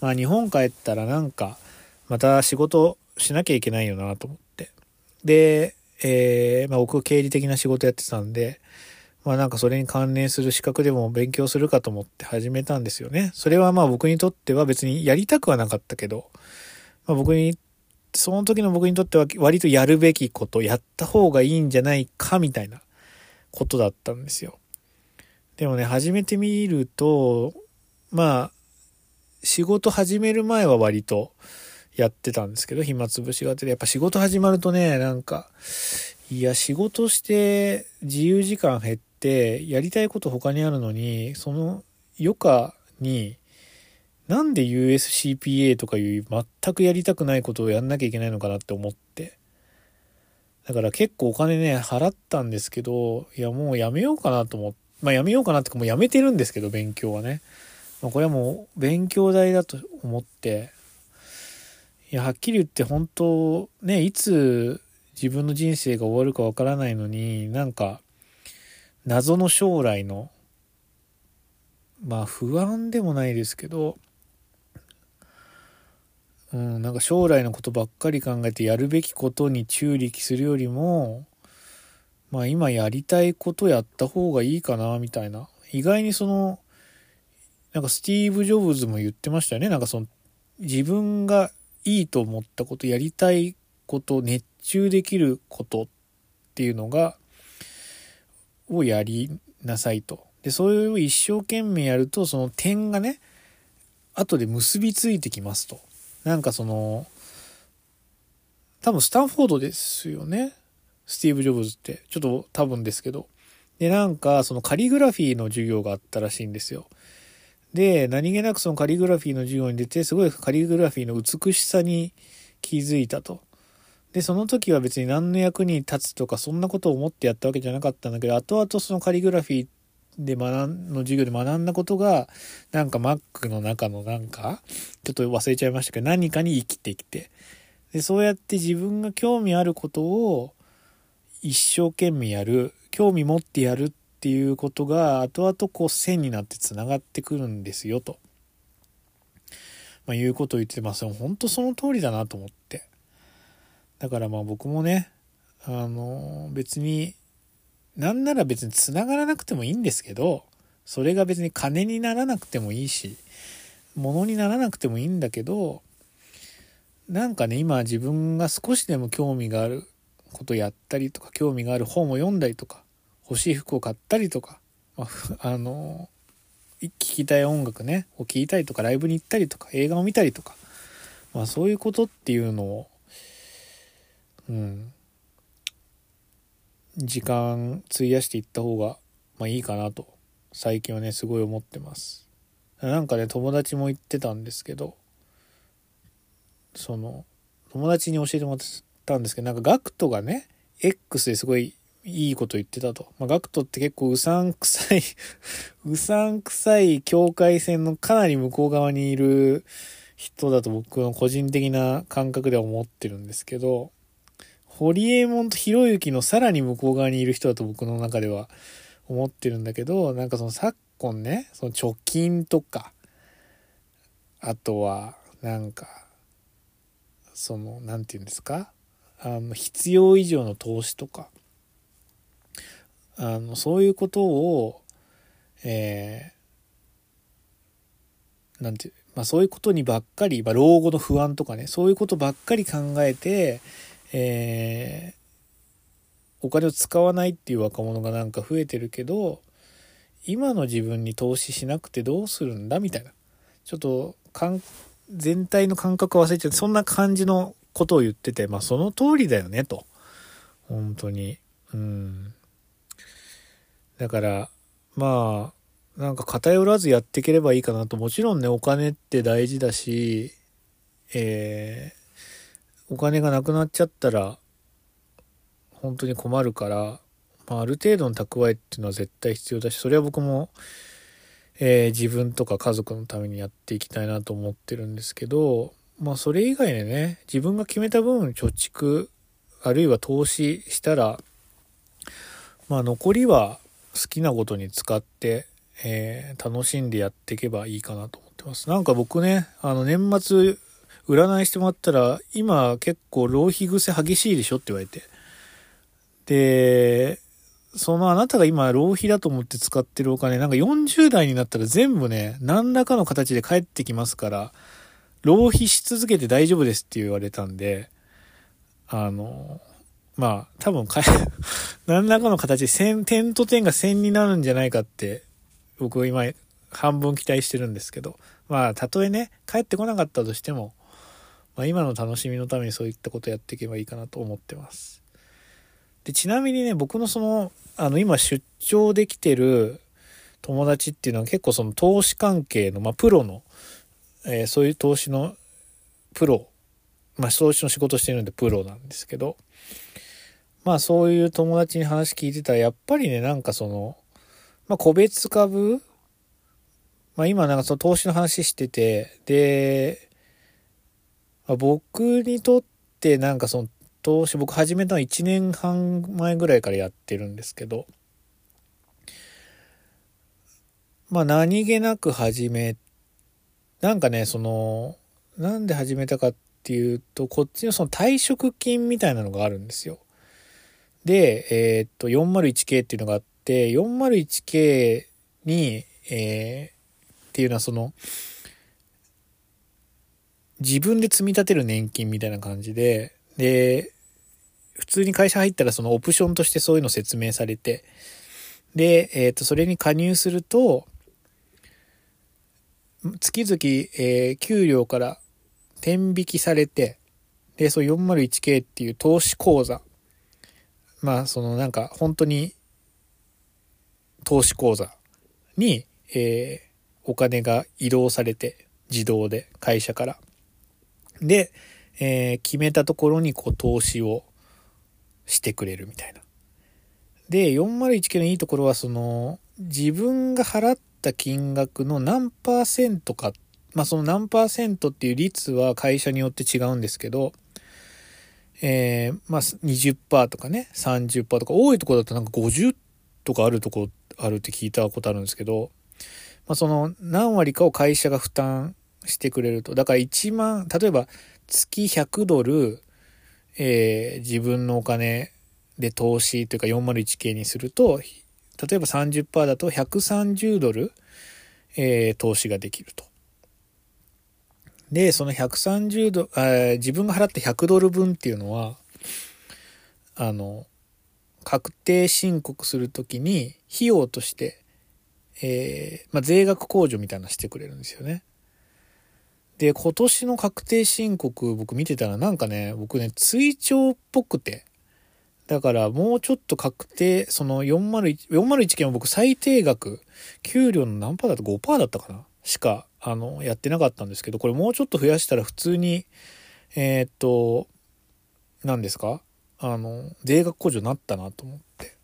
まあ日本帰ったらなんか、また仕事しなきゃいけないよなと思って。で、えー、まあ僕経理的な仕事やってたんで、まあなんかそれに関連する資格でも勉強するかと思って始めたんですよね。それはまあ僕にとっては別にやりたくはなかったけど、まあ僕に、その時の僕にとっては割とやるべきこと、やった方がいいんじゃないかみたいなことだったんですよ。でもね、始めてみると、まあ、仕事始める前は割とやってたんですけど、暇つぶしがてやっぱ仕事始まるとね、なんか、いや、仕事して自由時間減って、やりたいこと他にあるのに、その余暇に、なんで USCPA とかいう全くやりたくないことをやんなきゃいけないのかなって思って。だから結構お金ね、払ったんですけど、いやもうやめようかなと思って、まあやめようかなってかもうやめてるんですけど、勉強はね。まあ、これはもう勉強代だと思って、いや、はっきり言って本当、ね、いつ自分の人生が終わるかわからないのに、なんか、謎の将来の、まあ不安でもないですけど、うん、なんか将来のことばっかり考えてやるべきことに注力するよりも、まあ今やりたいことやった方がいいかな、みたいな。意外にその、なんかスティーブ・ジョブズも言ってましたよね。なんかその、自分がいいと思ったこと、やりたいこと、熱中できることっていうのが、をやりなさいと。で、それを一生懸命やると、その点がね、後で結びついてきますと。なんかその、多分スタンフォードですよね。スティーブ・ジョブズって。ちょっと多分ですけど。で、なんか、そのカリグラフィーの授業があったらしいんですよ。で、何気なくそのカリグラフィーの授業に出て、すごいカリグラフィーの美しさに気づいたと。で、その時は別に何の役に立つとか、そんなことを思ってやったわけじゃなかったんだけど、後々そのカリグラフィーで学ん、の授業で学んだことが、なんか Mac の中のなんか、ちょっと忘れちゃいましたけど、何かに生きてきて。で、そうやって自分が興味あることを一生懸命やる、興味持ってやるっていうことが、後々こう線になって繋がってくるんですよ、と。まあ、いうことを言ってます。本当その通りだなと思って。だからまあ僕もね、あの、別に、なんなら別に繋がらなくてもいいんですけど、それが別に金にならなくてもいいし、物にならなくてもいいんだけど、なんかね、今自分が少しでも興味があることやったりとか、興味がある本を読んだりとか、欲しい服を買ったりとか、まあ、あの、聴きたい音楽ね、を聴いたりとか、ライブに行ったりとか、映画を見たりとか、まあそういうことっていうのを、うん、時間費やしていった方が、まあいいかなと、最近はね、すごい思ってます。なんかね、友達も言ってたんですけど、その、友達に教えてもらったんですけど、なんかガクトがね、X ですごいいいこと言ってたと。まあ、ガクトって結構うさんくさい うさんくさい境界線のかなり向こう側にいる人だと僕の個人的な感覚では思ってるんですけど、ホリエモンとひろゆきのさらに向こう側にいる人だと僕の中では思ってるんだけど、なんかその昨今ね、その貯金とか、あとは、なんか、その、なんて言うんですかあの、必要以上の投資とか、あの、そういうことを、えー、なんて、まあそういうことにばっかり、まあ老後の不安とかね、そういうことばっかり考えて、えー、お金を使わないっていう若者がなんか増えてるけど、今の自分に投資しなくてどうするんだみたいな。ちょっと、かん、全体の感覚忘れちゃって、そんな感じのことを言ってて、まあその通りだよね、と。本当に。うん。だから、まあ、なんか偏らずやっていければいいかなと。もちろんね、お金って大事だし、えお金がなくなっちゃったら本当に困るから、まあ、ある程度の蓄えっていうのは絶対必要だしそれは僕も、えー、自分とか家族のためにやっていきたいなと思ってるんですけどまあそれ以外でね自分が決めた分貯蓄あるいは投資したらまあ残りは好きなことに使って、えー、楽しんでやっていけばいいかなと思ってます。なんか僕ね、あの年末占いしてもらったら、今結構浪費癖激しいでしょって言われて。で、そのあなたが今浪費だと思って使ってるお金、なんか40代になったら全部ね、何らかの形で返ってきますから、浪費し続けて大丈夫ですって言われたんで、あの、まあ、多分か、何らかの形で線、点と点が線になるんじゃないかって、僕は今、半分期待してるんですけど、まあ、たとえね、帰ってこなかったとしても、まあ、今の楽しみのためにそういったことやっていけばいいかなと思ってます。で、ちなみにね、僕のその、あの、今出張できてる友達っていうのは結構その投資関係の、まあ、プロの、えー、そういう投資のプロ、まあ、投資の仕事してるんでプロなんですけど、まあ、そういう友達に話聞いてたら、やっぱりね、なんかその、まあ、個別株まあ、今なんかその投資の話してて、で、まあ、僕にとってなんかその投資、僕始めたの1年半前ぐらいからやってるんですけど、まあ何気なく始め、なんかね、その、なんで始めたかっていうと、こっちのその退職金みたいなのがあるんですよ。で、えー、っと、401K っていうのがあって、401K に、えー、っていうのはその、自分で積み立てる年金みたいな感じで、で、普通に会社入ったらそのオプションとしてそういうの説明されて、で、えっ、ー、と、それに加入すると、月々、えー、給料から転引きされて、で、そう 401K っていう投資口座、まあ、そのなんか本当に投資口座に、えー、お金が移動されて、自動で会社から。で、えー、決めたところにこう投資をしてくれるみたいな。で、401系のいいところは、その、自分が払った金額の何パーセントか、まあその何パーセントっていう率は会社によって違うんですけど、えー、まあ20%とかね、30%とか、多いところだとなんか50とかあるとこあるって聞いたことあるんですけど、まあその何割かを会社が負担してくれると。だから1万、例えば月100ドル、えー、自分のお金で投資というか 401k にすると、例えば30%だと130ドル、えー、投資ができると。で、その130ドル、自分が払った100ドル分っていうのは、あの、確定申告するときに費用として、えー、まあ、税額控除みたいなのしてくれるんですよね。で、今年の確定申告僕見てたらなんかね、僕ね、追徴っぽくて。だからもうちょっと確定、その401、401件は僕最低額、給料の何パーだと5%だったかな？しか、あの、やってなかったんですけど、これもうちょっと増やしたら普通に、えー、っと、何ですか？あの、税額控除になったなと思って。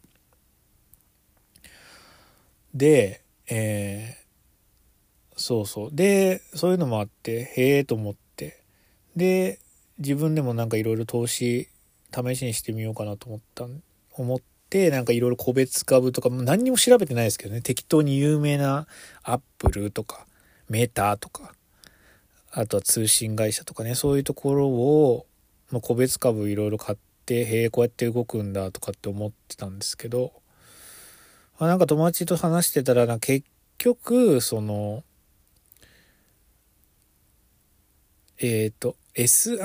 で、えー、そうそう。で、そういうのもあって、へえと思って。で、自分でもなんかいろいろ投資、試しにしてみようかなと思った、思って、なんかいろいろ個別株とか、も何にも調べてないですけどね、適当に有名なアップルとか、メーターとか、あとは通信会社とかね、そういうところを、まあ、個別株いろいろ買って、へえ、こうやって動くんだとかって思ってたんですけど、まあ、なんか友達と話してたらな、結局、その、えっ、ー、と、S&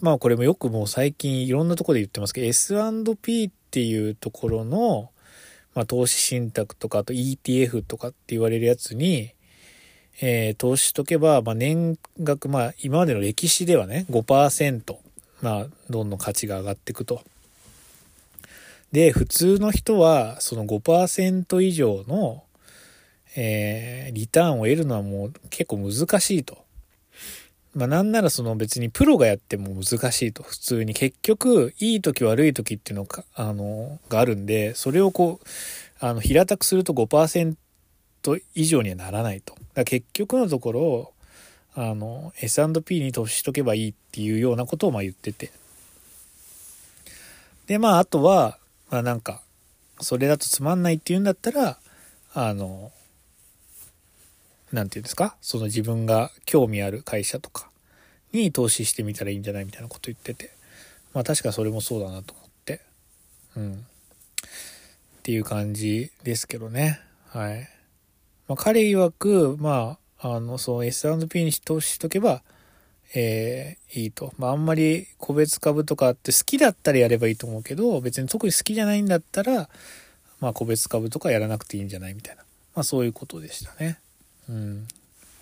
まあこれもよくもう最近いろんなとこで言ってますけど、S&P っていうところの、まあ投資信託とか、あと ETF とかって言われるやつに、えー、投資しとけば、まあ年額、まあ今までの歴史ではね、5%、まあどんどん価値が上がっていくと。で、普通の人はその5%以上の、えー、リターンを得るのはもう結構難しいと。まあなんならその別にプロがやっても難しいと、普通に。結局、いい時悪い時っていうのが、あの、があるんで、それをこう、あの、平たくすると5%以上にはならないと。だ結局のところ、あの、S&P に投資しとけばいいっていうようなことをまあ言ってて。で、まああとは、まあなんか、それだとつまんないっていうんだったら、あの、何て言うんですか？その自分が興味ある会社とかに投資してみたらいいんじゃないみたいなこと言っててまあ確かそれもそうだなと思ってうんっていう感じですけどね。はい。まあ、彼曰く、まあ、あの、そう、S&P に投資しとけば、えー、いいと。まあ、あんまり個別株とかって好きだったらやればいいと思うけど、別に特に好きじゃないんだったら、まあ、個別株とかやらなくていいんじゃないみたいな。まあ、そういうことでしたね。うん。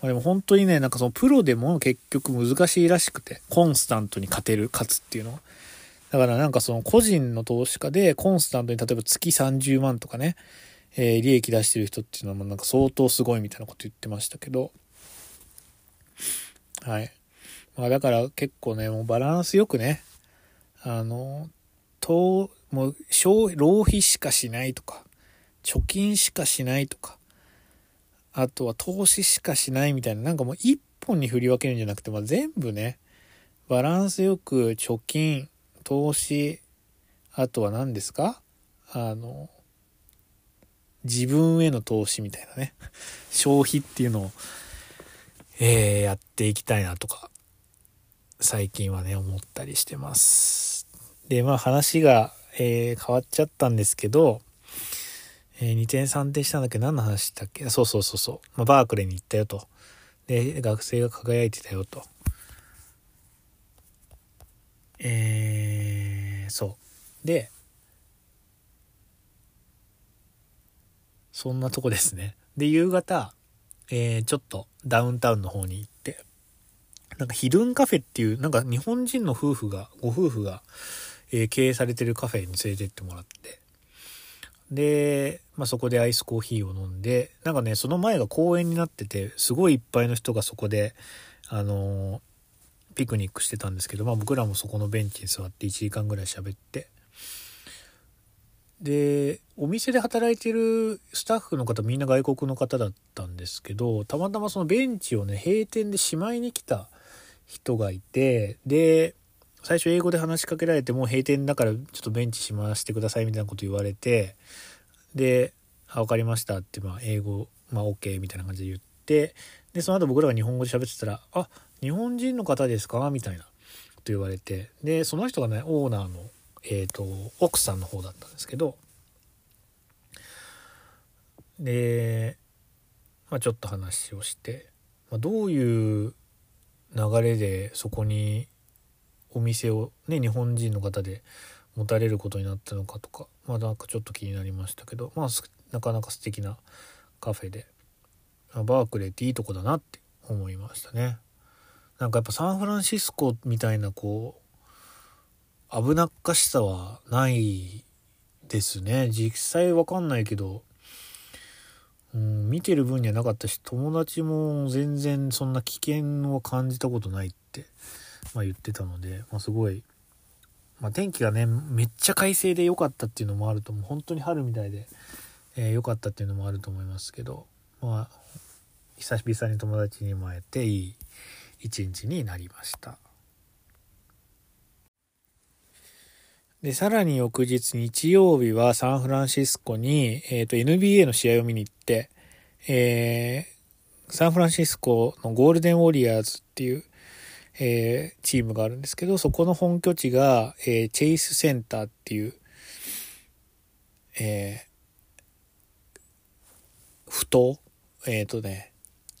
ま、でも本当にね、なんかそのプロでも結局難しいらしくて、コンスタントに勝てる、勝つっていうのは。だからなんかその個人の投資家でコンスタントに例えば月30万とかね、えー、利益出してる人っていうのはもうなんか相当すごいみたいなこと言ってましたけど、はい。まあだから結構ね、もうバランスよくね、あの、と、もう、浪費しかしないとか、貯金しかしないとか、あとは投資しかしないみたいな、なんかもう一本に振り分けるんじゃなくて、まあ、全部ね、バランスよく貯金、投資、あとは何ですかあの、自分への投資みたいなね、消費っていうのを、えー、やっていきたいなとか、最近はね、思ったりしてます。で、まあ話が、えー、変わっちゃったんですけど、えー、2点3点したんだっけ？何の話だっけ？そうそうそうそう。まあ、バークレーに行ったよと。で、学生が輝いてたよと。えー、そう。で、そんなとこですね。で、夕方、えー、ちょっとダウンタウンの方に行って、なんかヒルンカフェっていう、なんか日本人の夫婦が、ご夫婦が、えー、経営されてるカフェに連れてってもらって、で、まあ、そこでアイスコーヒーを飲んで、なんかね、その前が公園になってて、すごいいっぱいの人がそこで、あのー、ピクニックしてたんですけど、まあ、僕らもそこのベンチに座って1時間ぐらい喋って、で、お店で働いてるスタッフの方みんな外国の方だったんですけど、たまたまそのベンチをね、閉店でしまいに来た人がいて、で、最初英語で話しかけられても閉店だからちょっとベンチしましてくださいみたいなこと言われて、で、あ、分かりましたって、まあ、英語、まあ、OK みたいな感じで言って、で、その後僕らが日本語で喋ってたら、あ、日本人の方ですかみたいなこと言われて、で、その人がね、オーナーの、えっ、ー、と、奥さんの方だったんですけど、で、まあ、ちょっと話をして、まあ、どういう流れでそこにお店をね日本人の方で持たれることになったのかとかまあなんかちょっと気になりましたけどまあなかなか素敵なカフェでバークレーっていいとこだなって思いましたね。なんかやっぱサンフランシスコみたいなこう危なっかしさはないですね。実際わかんないけどうん、見てる分にはなかったし友達も全然そんな危険を感じたことないって、まあ、言ってたので、まあ、すごいまあ、天気がねめっちゃ快晴で良かったっていうのもあると思う。本当に春みたいで良、えー、かったっていうのもあると思いますけどまあ久々に友達にも会えていい一日になりました。でさらに翌日日曜日はサンフランシスコに、えーと、NBA の試合を見に行って、えー、サンフランシスコのゴールデンウォリアーズっていうえー、チームがあるんですけど、そこの本拠地が、えー、チェイスセンターっていう、えー、ふ頭えっ、ー、とね、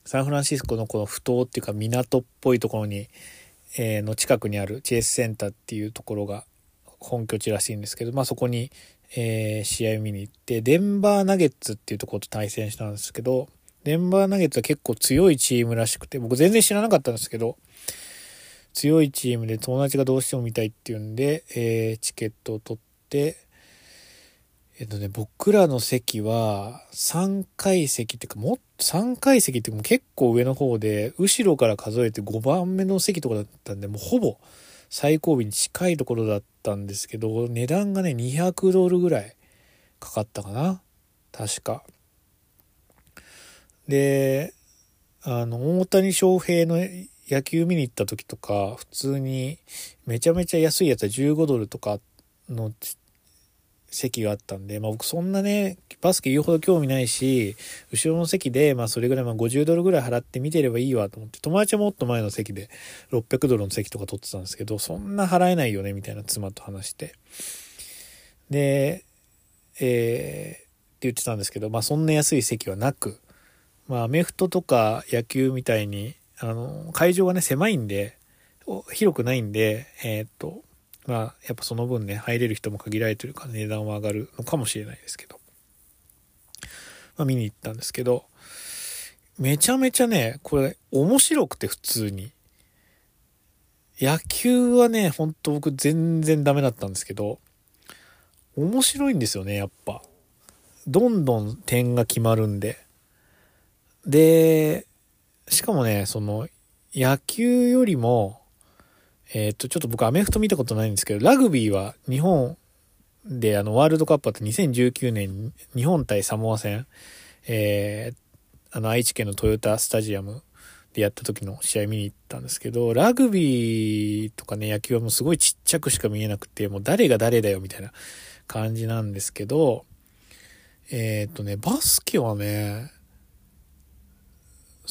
サンフランシスコのこのふ頭っていうか港っぽいところに、えー、の近くにあるチェイスセンターっていうところが本拠地らしいんですけど、まあそこに、えー、試合見に行って、デンバーナゲッツっていうところと対戦したんですけど、デンバーナゲッツは結構強いチームらしくて、僕全然知らなかったんですけど、強いチームで友達がどうしても見たいっていうんで、えー、チケットを取って、えっとね、僕らの席は3階席っていうか、もっと3階席っていうか結構上の方で、後ろから数えて5番目の席とかだったんで、もうほぼ最後尾に近いところだったんですけど、値段がね、200ドルぐらいかかったかな確か。で、あの、大谷翔平の野球見に行った時とか、普通にめちゃめちゃ安いやつは15ドルとかの席があったんで、まあ僕そんなね、バスケ言うほど興味ないし、後ろの席で、まあそれぐらい、まあ50ドルぐらい払って見てればいいわと思って、友達はもっと前の席で600ドルの席とか取ってたんですけど、そんな払えないよね、みたいな妻と話して。で、えー、って言ってたんですけど、まあそんな安い席はなく、まあアメフトとか野球みたいに、あの、会場がね、狭いんで、広くないんで、えー、っと、まあやっぱその分ね、入れる人も限られてるから値段は上がるのかもしれないですけど、まあ見に行ったんですけど、めちゃめちゃね、これ面白くて普通に。野球はね、ほんと僕全然ダメだったんですけど、面白いんですよね、やっぱ。どんどん点が決まるんで。で、しかもね、その、野球よりも、えっ、と、ちょっと僕アメフト見たことないんですけど、ラグビーは日本であの、ワールドカップあって2019年、日本対サモア戦、えー、あの、愛知県のトヨタスタジアムでやった時の試合見に行ったんですけど、ラグビーとかね、野球はもうすごいちっちゃくしか見えなくて、もう誰が誰だよみたいな感じなんですけど、えっ、とね、バスケはね、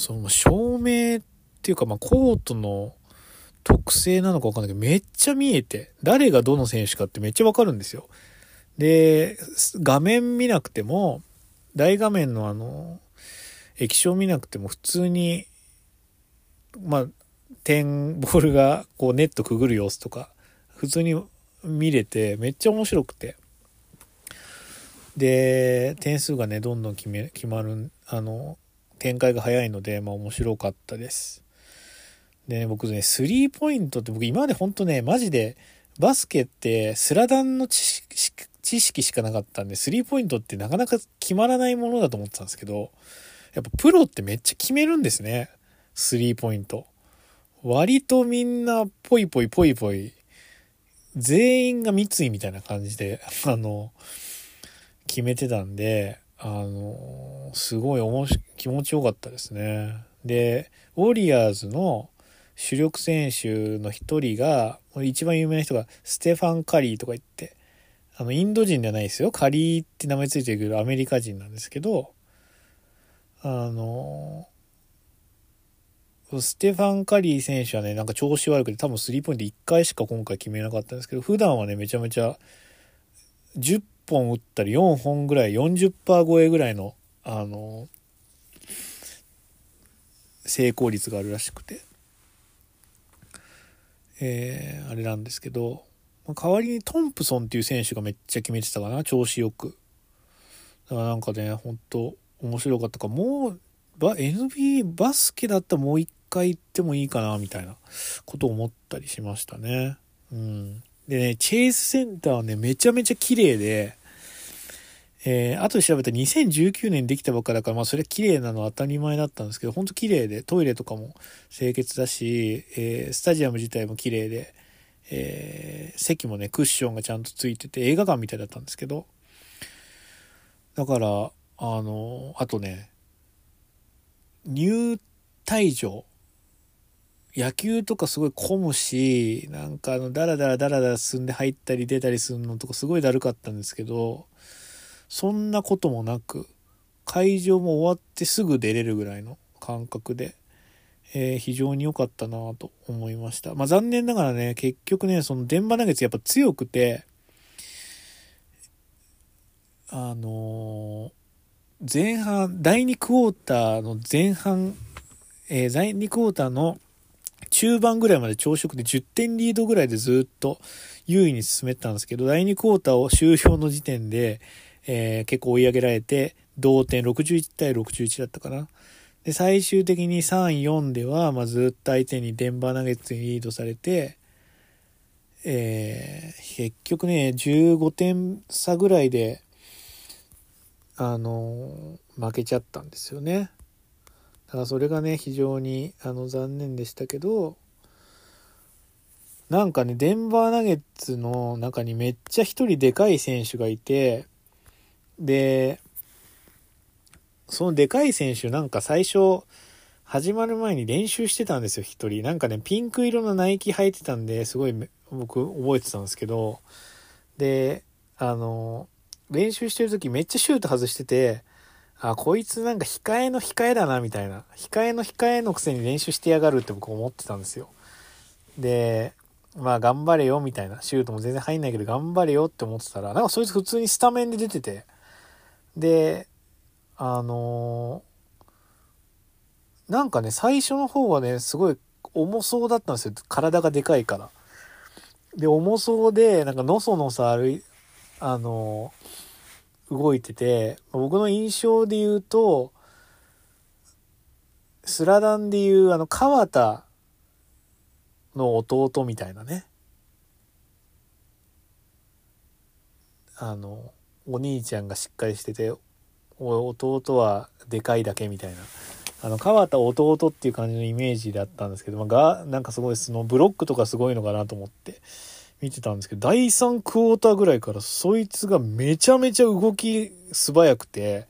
その照明っていうか、まあ、コートの特性なのかわかんないけど、めっちゃ見えて、誰がどの選手かってめっちゃわかるんですよ。で、画面見なくても、大画面のあの、液晶見なくても普通にまあ、点、ボールがこうネットくぐる様子とか、普通に見れて、めっちゃ面白くて。で、点数がね、どんどん決め、決まる、あの、展開が早いので、まあ面白かったです。で、ね、僕ね、スリーポイントって僕今までほんとね、マジで、バスケってスラダンの知識知識しかなかったんで、スリーポイントってなかなか決まらないものだと思ってたんですけど、やっぱプロってめっちゃ決めるんですね。スリーポイント。割とみんなぽいぽいぽいぽい、全員が三井みたいな感じで、あの、決めてたんで、あの、すごい面し気持ちよかったですね。で、ウォリアーズの主力選手の一人が、一番有名な人がステファン・カリーとか言って、あの、インド人ではないですよ。カリーって名前ついてくる、アメリカ人なんですけど、あの、ステファン・カリー選手はね、なんか調子悪くて多分スリーポイント1回しか今回決めなかったんですけど、普段はね、めちゃめちゃ10本打ったり4本ぐらい、40%超えぐらいの、あの、成功率があるらしくて、えー、あれなんですけど、代わりにトンプソンっていう選手がめっちゃ決めてたかな、調子よく。だからなんかね、ほんと面白かったか、もう、NBA バスケだったらもう一回行ってもいいかな、みたいなことを思ったりしましたね。うん。でね、チェイスセンターはね、めちゃめちゃ綺麗で、えー、後で調べた2019年できたばっかだから、まあそれ綺麗なのは当たり前だったんですけど、ほんと綺麗で、トイレとかも清潔だし、えー、スタジアム自体も綺麗で、えー、席もね、クッションがちゃんとついてて、映画館みたいだったんですけど、だから、あの、あとね、入退場野球とかすごい混むし、なんかあの、ダラダラダラダラ進んで入ったり出たりするのとかすごいだるかったんですけど、そんなこともなく、会場も終わってすぐ出れるぐらいの感覚で、えー、非常に良かったなと思いました。まあ残念ながらね、結局ね、その電波投げつやっぱ強くて、あのー、前半、第2クォーターの前半、えー、第2クォーターの中盤ぐらいまで朝食で10点リードぐらいでずっと優位に進めてたんですけど、第2クォーターを終了の時点で、えー、結構追い上げられて、同点61対61だったかな。で、最終的に3、4では、まあ、ずっと相手にデンバーナゲッツにリードされて、えー、結局ね、15点差ぐらいで、あのー、負けちゃったんですよね。だからそれがね非常にあの残念でしたけどなんかねデンバーナゲッツの中にめっちゃ一人でかい選手がいてでそのでかい選手なんか最初始まる前に練習してたんですよ一人なんかねピンク色のナイキ履いてたんですごい僕覚えてたんですけどであの練習してる時めっちゃシュート外しててあ、こいつなんか控えの控えだな、みたいな。控えの控えのくせに練習してやがるって僕思ってたんですよ。で、まあ頑張れよみたいな、シュートも全然入んないけど頑張れよって思ってたら、なんかそいつ普通にスタメンで出てて、で、あのー、なんかね、最初の方はね、すごい重そうだったんですよ。体がでかいから。で、重そうで、なんかのそのそ歩い、あのー、動いてて、僕の印象で言うと、スラダンで言う、あの、川田の弟みたいなね。あの、お兄ちゃんがしっかりしてて、弟はでかいだけみたいな。あの、川田弟っていう感じのイメージだったんですけど、まあ、が、なんかすごいそのブロックとかすごいのかなと思って見てたんですけど、第3クォーターぐらいからそいつがめちゃめちゃ動き素早くて、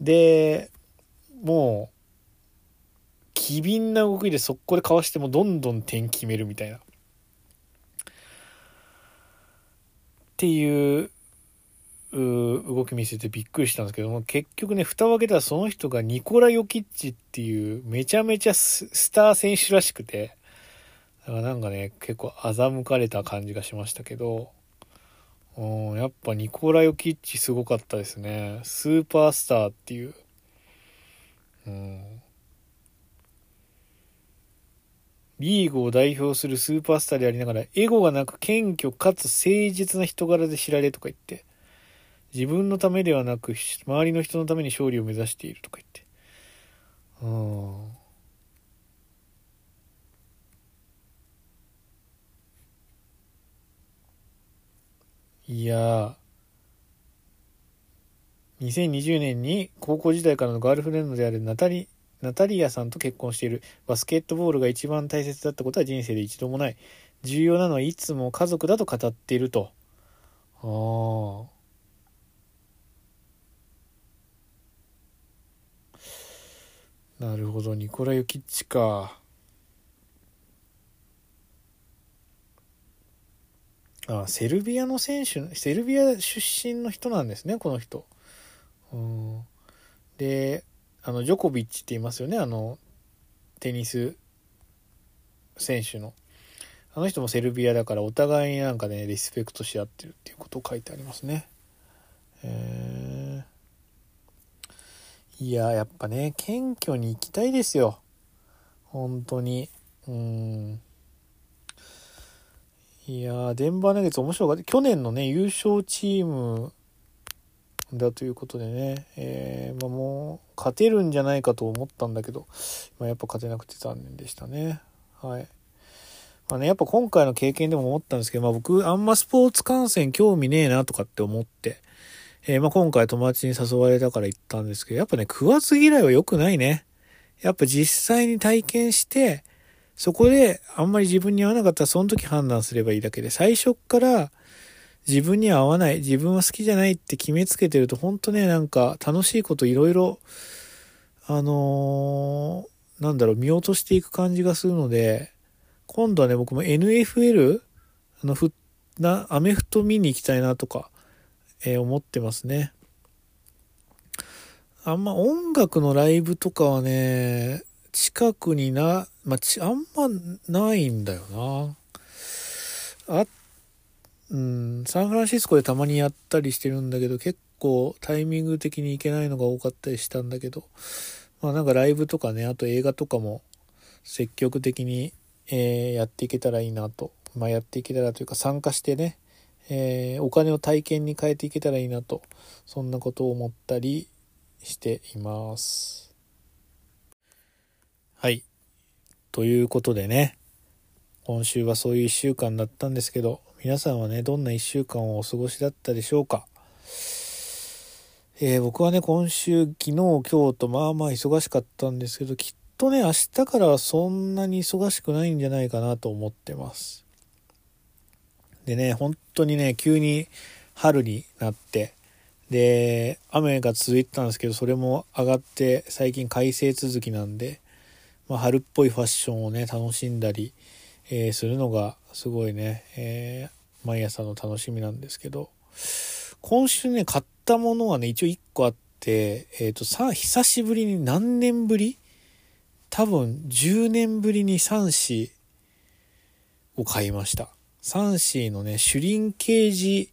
で、もう、機敏な動きで速攻でかわしてもどんどん点決めるみたいな。っていう動き見せてびっくりしたんですけども結局ね蓋を開けたらその人がニコラ・ヨキッチっていうめちゃめちゃスター選手らしくてだからなんかね結構欺かれた感じがしましたけどうんやっぱニコラ・ヨキッチすごかったですね。スーパースターっていう。うん。リーグを代表するスーパースターでありながらエゴがなく謙虚かつ誠実な人柄で知られとか言って自分のためではなく周りの人のために勝利を目指しているとか言って。うんいや2020年に高校時代からのガールフレンドであるナタリナタリアさんと結婚している。バスケットボールが一番大切だったことは人生で一度もない。重要なのはいつも家族だと語っていると。ああなるほど、ニコラ・ユキッチか。あ、セルビアの選手、セルビア出身の人なんですね、この人。うん、で、あの、ジョコビッチって言いますよね、あの、テニス選手の。あの人もセルビアだからお互いになんかね、リスペクトし合ってるっていうことを書いてありますね。えーいや、やっぱね、謙虚に行きたいですよ。本当に。うん。いやデンバーナゲッツ面白かった。去年のね、優勝チームだということでね、えー、まあ、もう、勝てるんじゃないかと思ったんだけど、まあ、やっぱ勝てなくて残念でしたね。はい。まあね、やっぱ今回の経験でも思ったんですけど、まあ僕、あんまスポーツ観戦興味ねえなとかって思って、えー、まあ、今回友達に誘われたから行ったんですけど、やっぱね、食わず嫌いは良くないね。やっぱ実際に体験して、そこであんまり自分に合わなかったらその時判断すればいいだけで、最初っから自分には合わない、自分は好きじゃないって決めつけてると、ほんとね、なんか楽しいこといろいろ、あのー、なんだろう、見落としていく感じがするので、今度はね、僕も NFL? あの、ふ、な、アメフト見に行きたいなとか、え、思ってますね。あんま音楽のライブとかはね、近くにな、まあ、ち、あんまないんだよな。あ、うん、サンフランシスコでたまにやったりしてるんだけど、結構タイミング的に行けないのが多かったりしたんだけど、まあなんかライブとかね、あと映画とかも積極的に、えー、やっていけたらいいなと。まあやっていけたらというか参加してね、えー、お金を体験に変えていけたらいいなと、そんなことを思ったりしています。はい。ということでね、今週はそういう一週間だったんですけど、皆さんはね、どんな一週間をお過ごしだったでしょうか？えー、僕はね、今週、昨日、今日とまあまあ忙しかったんですけど、きっとね、明日からはそんなに忙しくないんじゃないかなと思ってます。でね、本当にね、急に春になって、で、雨が続いてたんですけど、それも上がって最近快晴続きなんで、まあ、春っぽいファッションをね、楽しんだり、えー、するのがすごいね、えー、毎朝の楽しみなんですけど、今週ね、買ったものはね、一応1個あって、えっ、ー、と、さ、久しぶりに何年ぶり？多分10年ぶりに3子を買いました。サンシーのね、シュリンケージ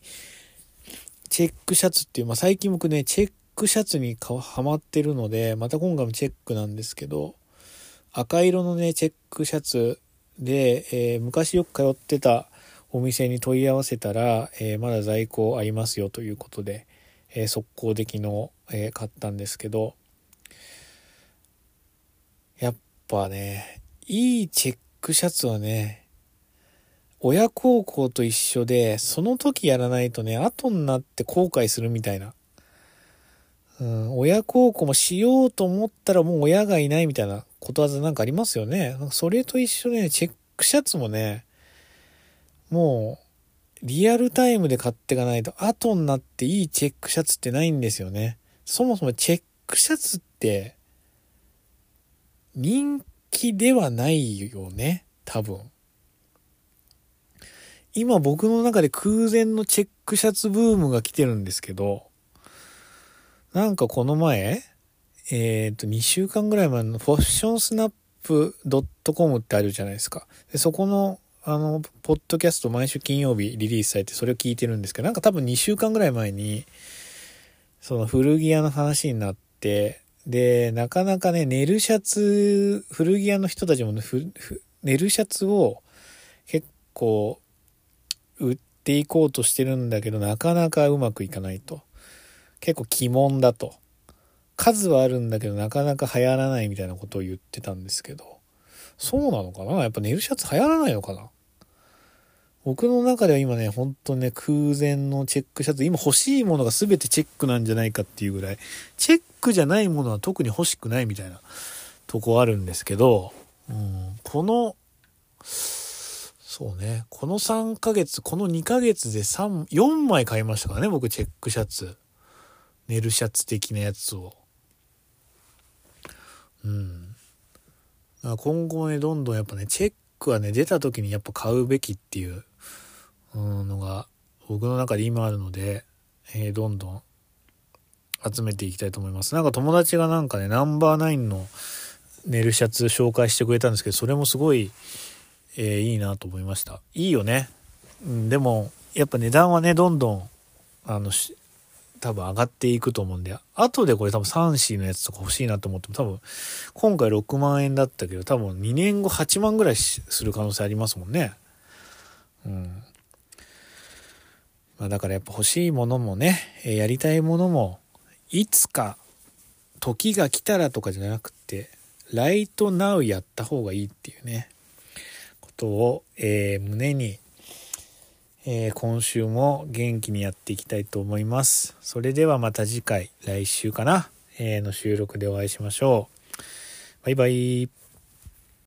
チェックシャツっていう、まあ、最近僕ね、チェックシャツにはまってるので、また今回もチェックなんですけど、赤色のね、チェックシャツで、えー、昔よく通ってたお店に問い合わせたら、えー、まだ在庫ありますよということで、えー、速攻で昨日、え買ったんですけど、やっぱね、いいチェックシャツはね、親孝行と一緒で、その時やらないとね、後になって後悔するみたいな。うん、親孝行もしようと思ったらもう親がいないみたいなことわざなんかありますよね。それと一緒でね、チェックシャツもね、もう、リアルタイムで買っていかないと、後になっていいチェックシャツってないんですよね。そもそもチェックシャツって、人気ではないよね。多分。今僕の中で空前のチェックシャツブームが来てるんですけど、なんかこの前、えっ、ー、と、2週間ぐらい前のファッションスナップ .com ってあるじゃないですか。でそこの、あの、ポッドキャスト毎週金曜日リリースされてそれを聞いてるんですけど、なんか多分2週間ぐらい前に、その古着屋の話になって、で、なかなかね、寝るシャツ、古着屋の人たちもね、寝るシャツを結構売っていこうとしてるんだけど、なかなかうまくいかないと。結構鬼門だと。数はあるんだけど、なかなか流行らないみたいなことを言ってたんですけど。そうなのかな？やっぱネルシャツ流行らないのかな？僕の中では今ね、ほんとね、空前のチェックシャツ、今欲しいものが全てチェックなんじゃないかっていうぐらい、チェックじゃないものは特に欲しくないみたいなとこあるんですけど、うん、この、そうね。この3ヶ月、この2ヶ月で3、4枚買いましたからね、僕チェックシャツ。寝るシャツ的なやつを。うん。今後ね、どんどんやっぱね、チェックはね、出た時にやっぱ買うべきっていう、のが、僕の中で今あるので、えー、どんどん集めていきたいと思います。なんか友達がなんかね、ナンバーナインの寝るシャツ紹介してくれたんですけど、それもすごい、えー、いいなと思いました。いいよね。うん、でも、やっぱ値段はね、どんどん、あの、多分上がっていくと思うんで、後でこれ多分3 c のやつとか欲しいなと思っても多分、今回6万円だったけど、多分2年後8万ぐらいする可能性ありますもんね。うん。まあだからやっぱ欲しいものもね、やりたいものも、いつか、時が来たらとかじゃなくて、ライトナウやった方がいいっていうね。ことを、えー、胸に、えー、今週も元気にやっていきたいと思います。それではまた次回、来週かな、えー、の収録でお会いしましょう。バイバイ。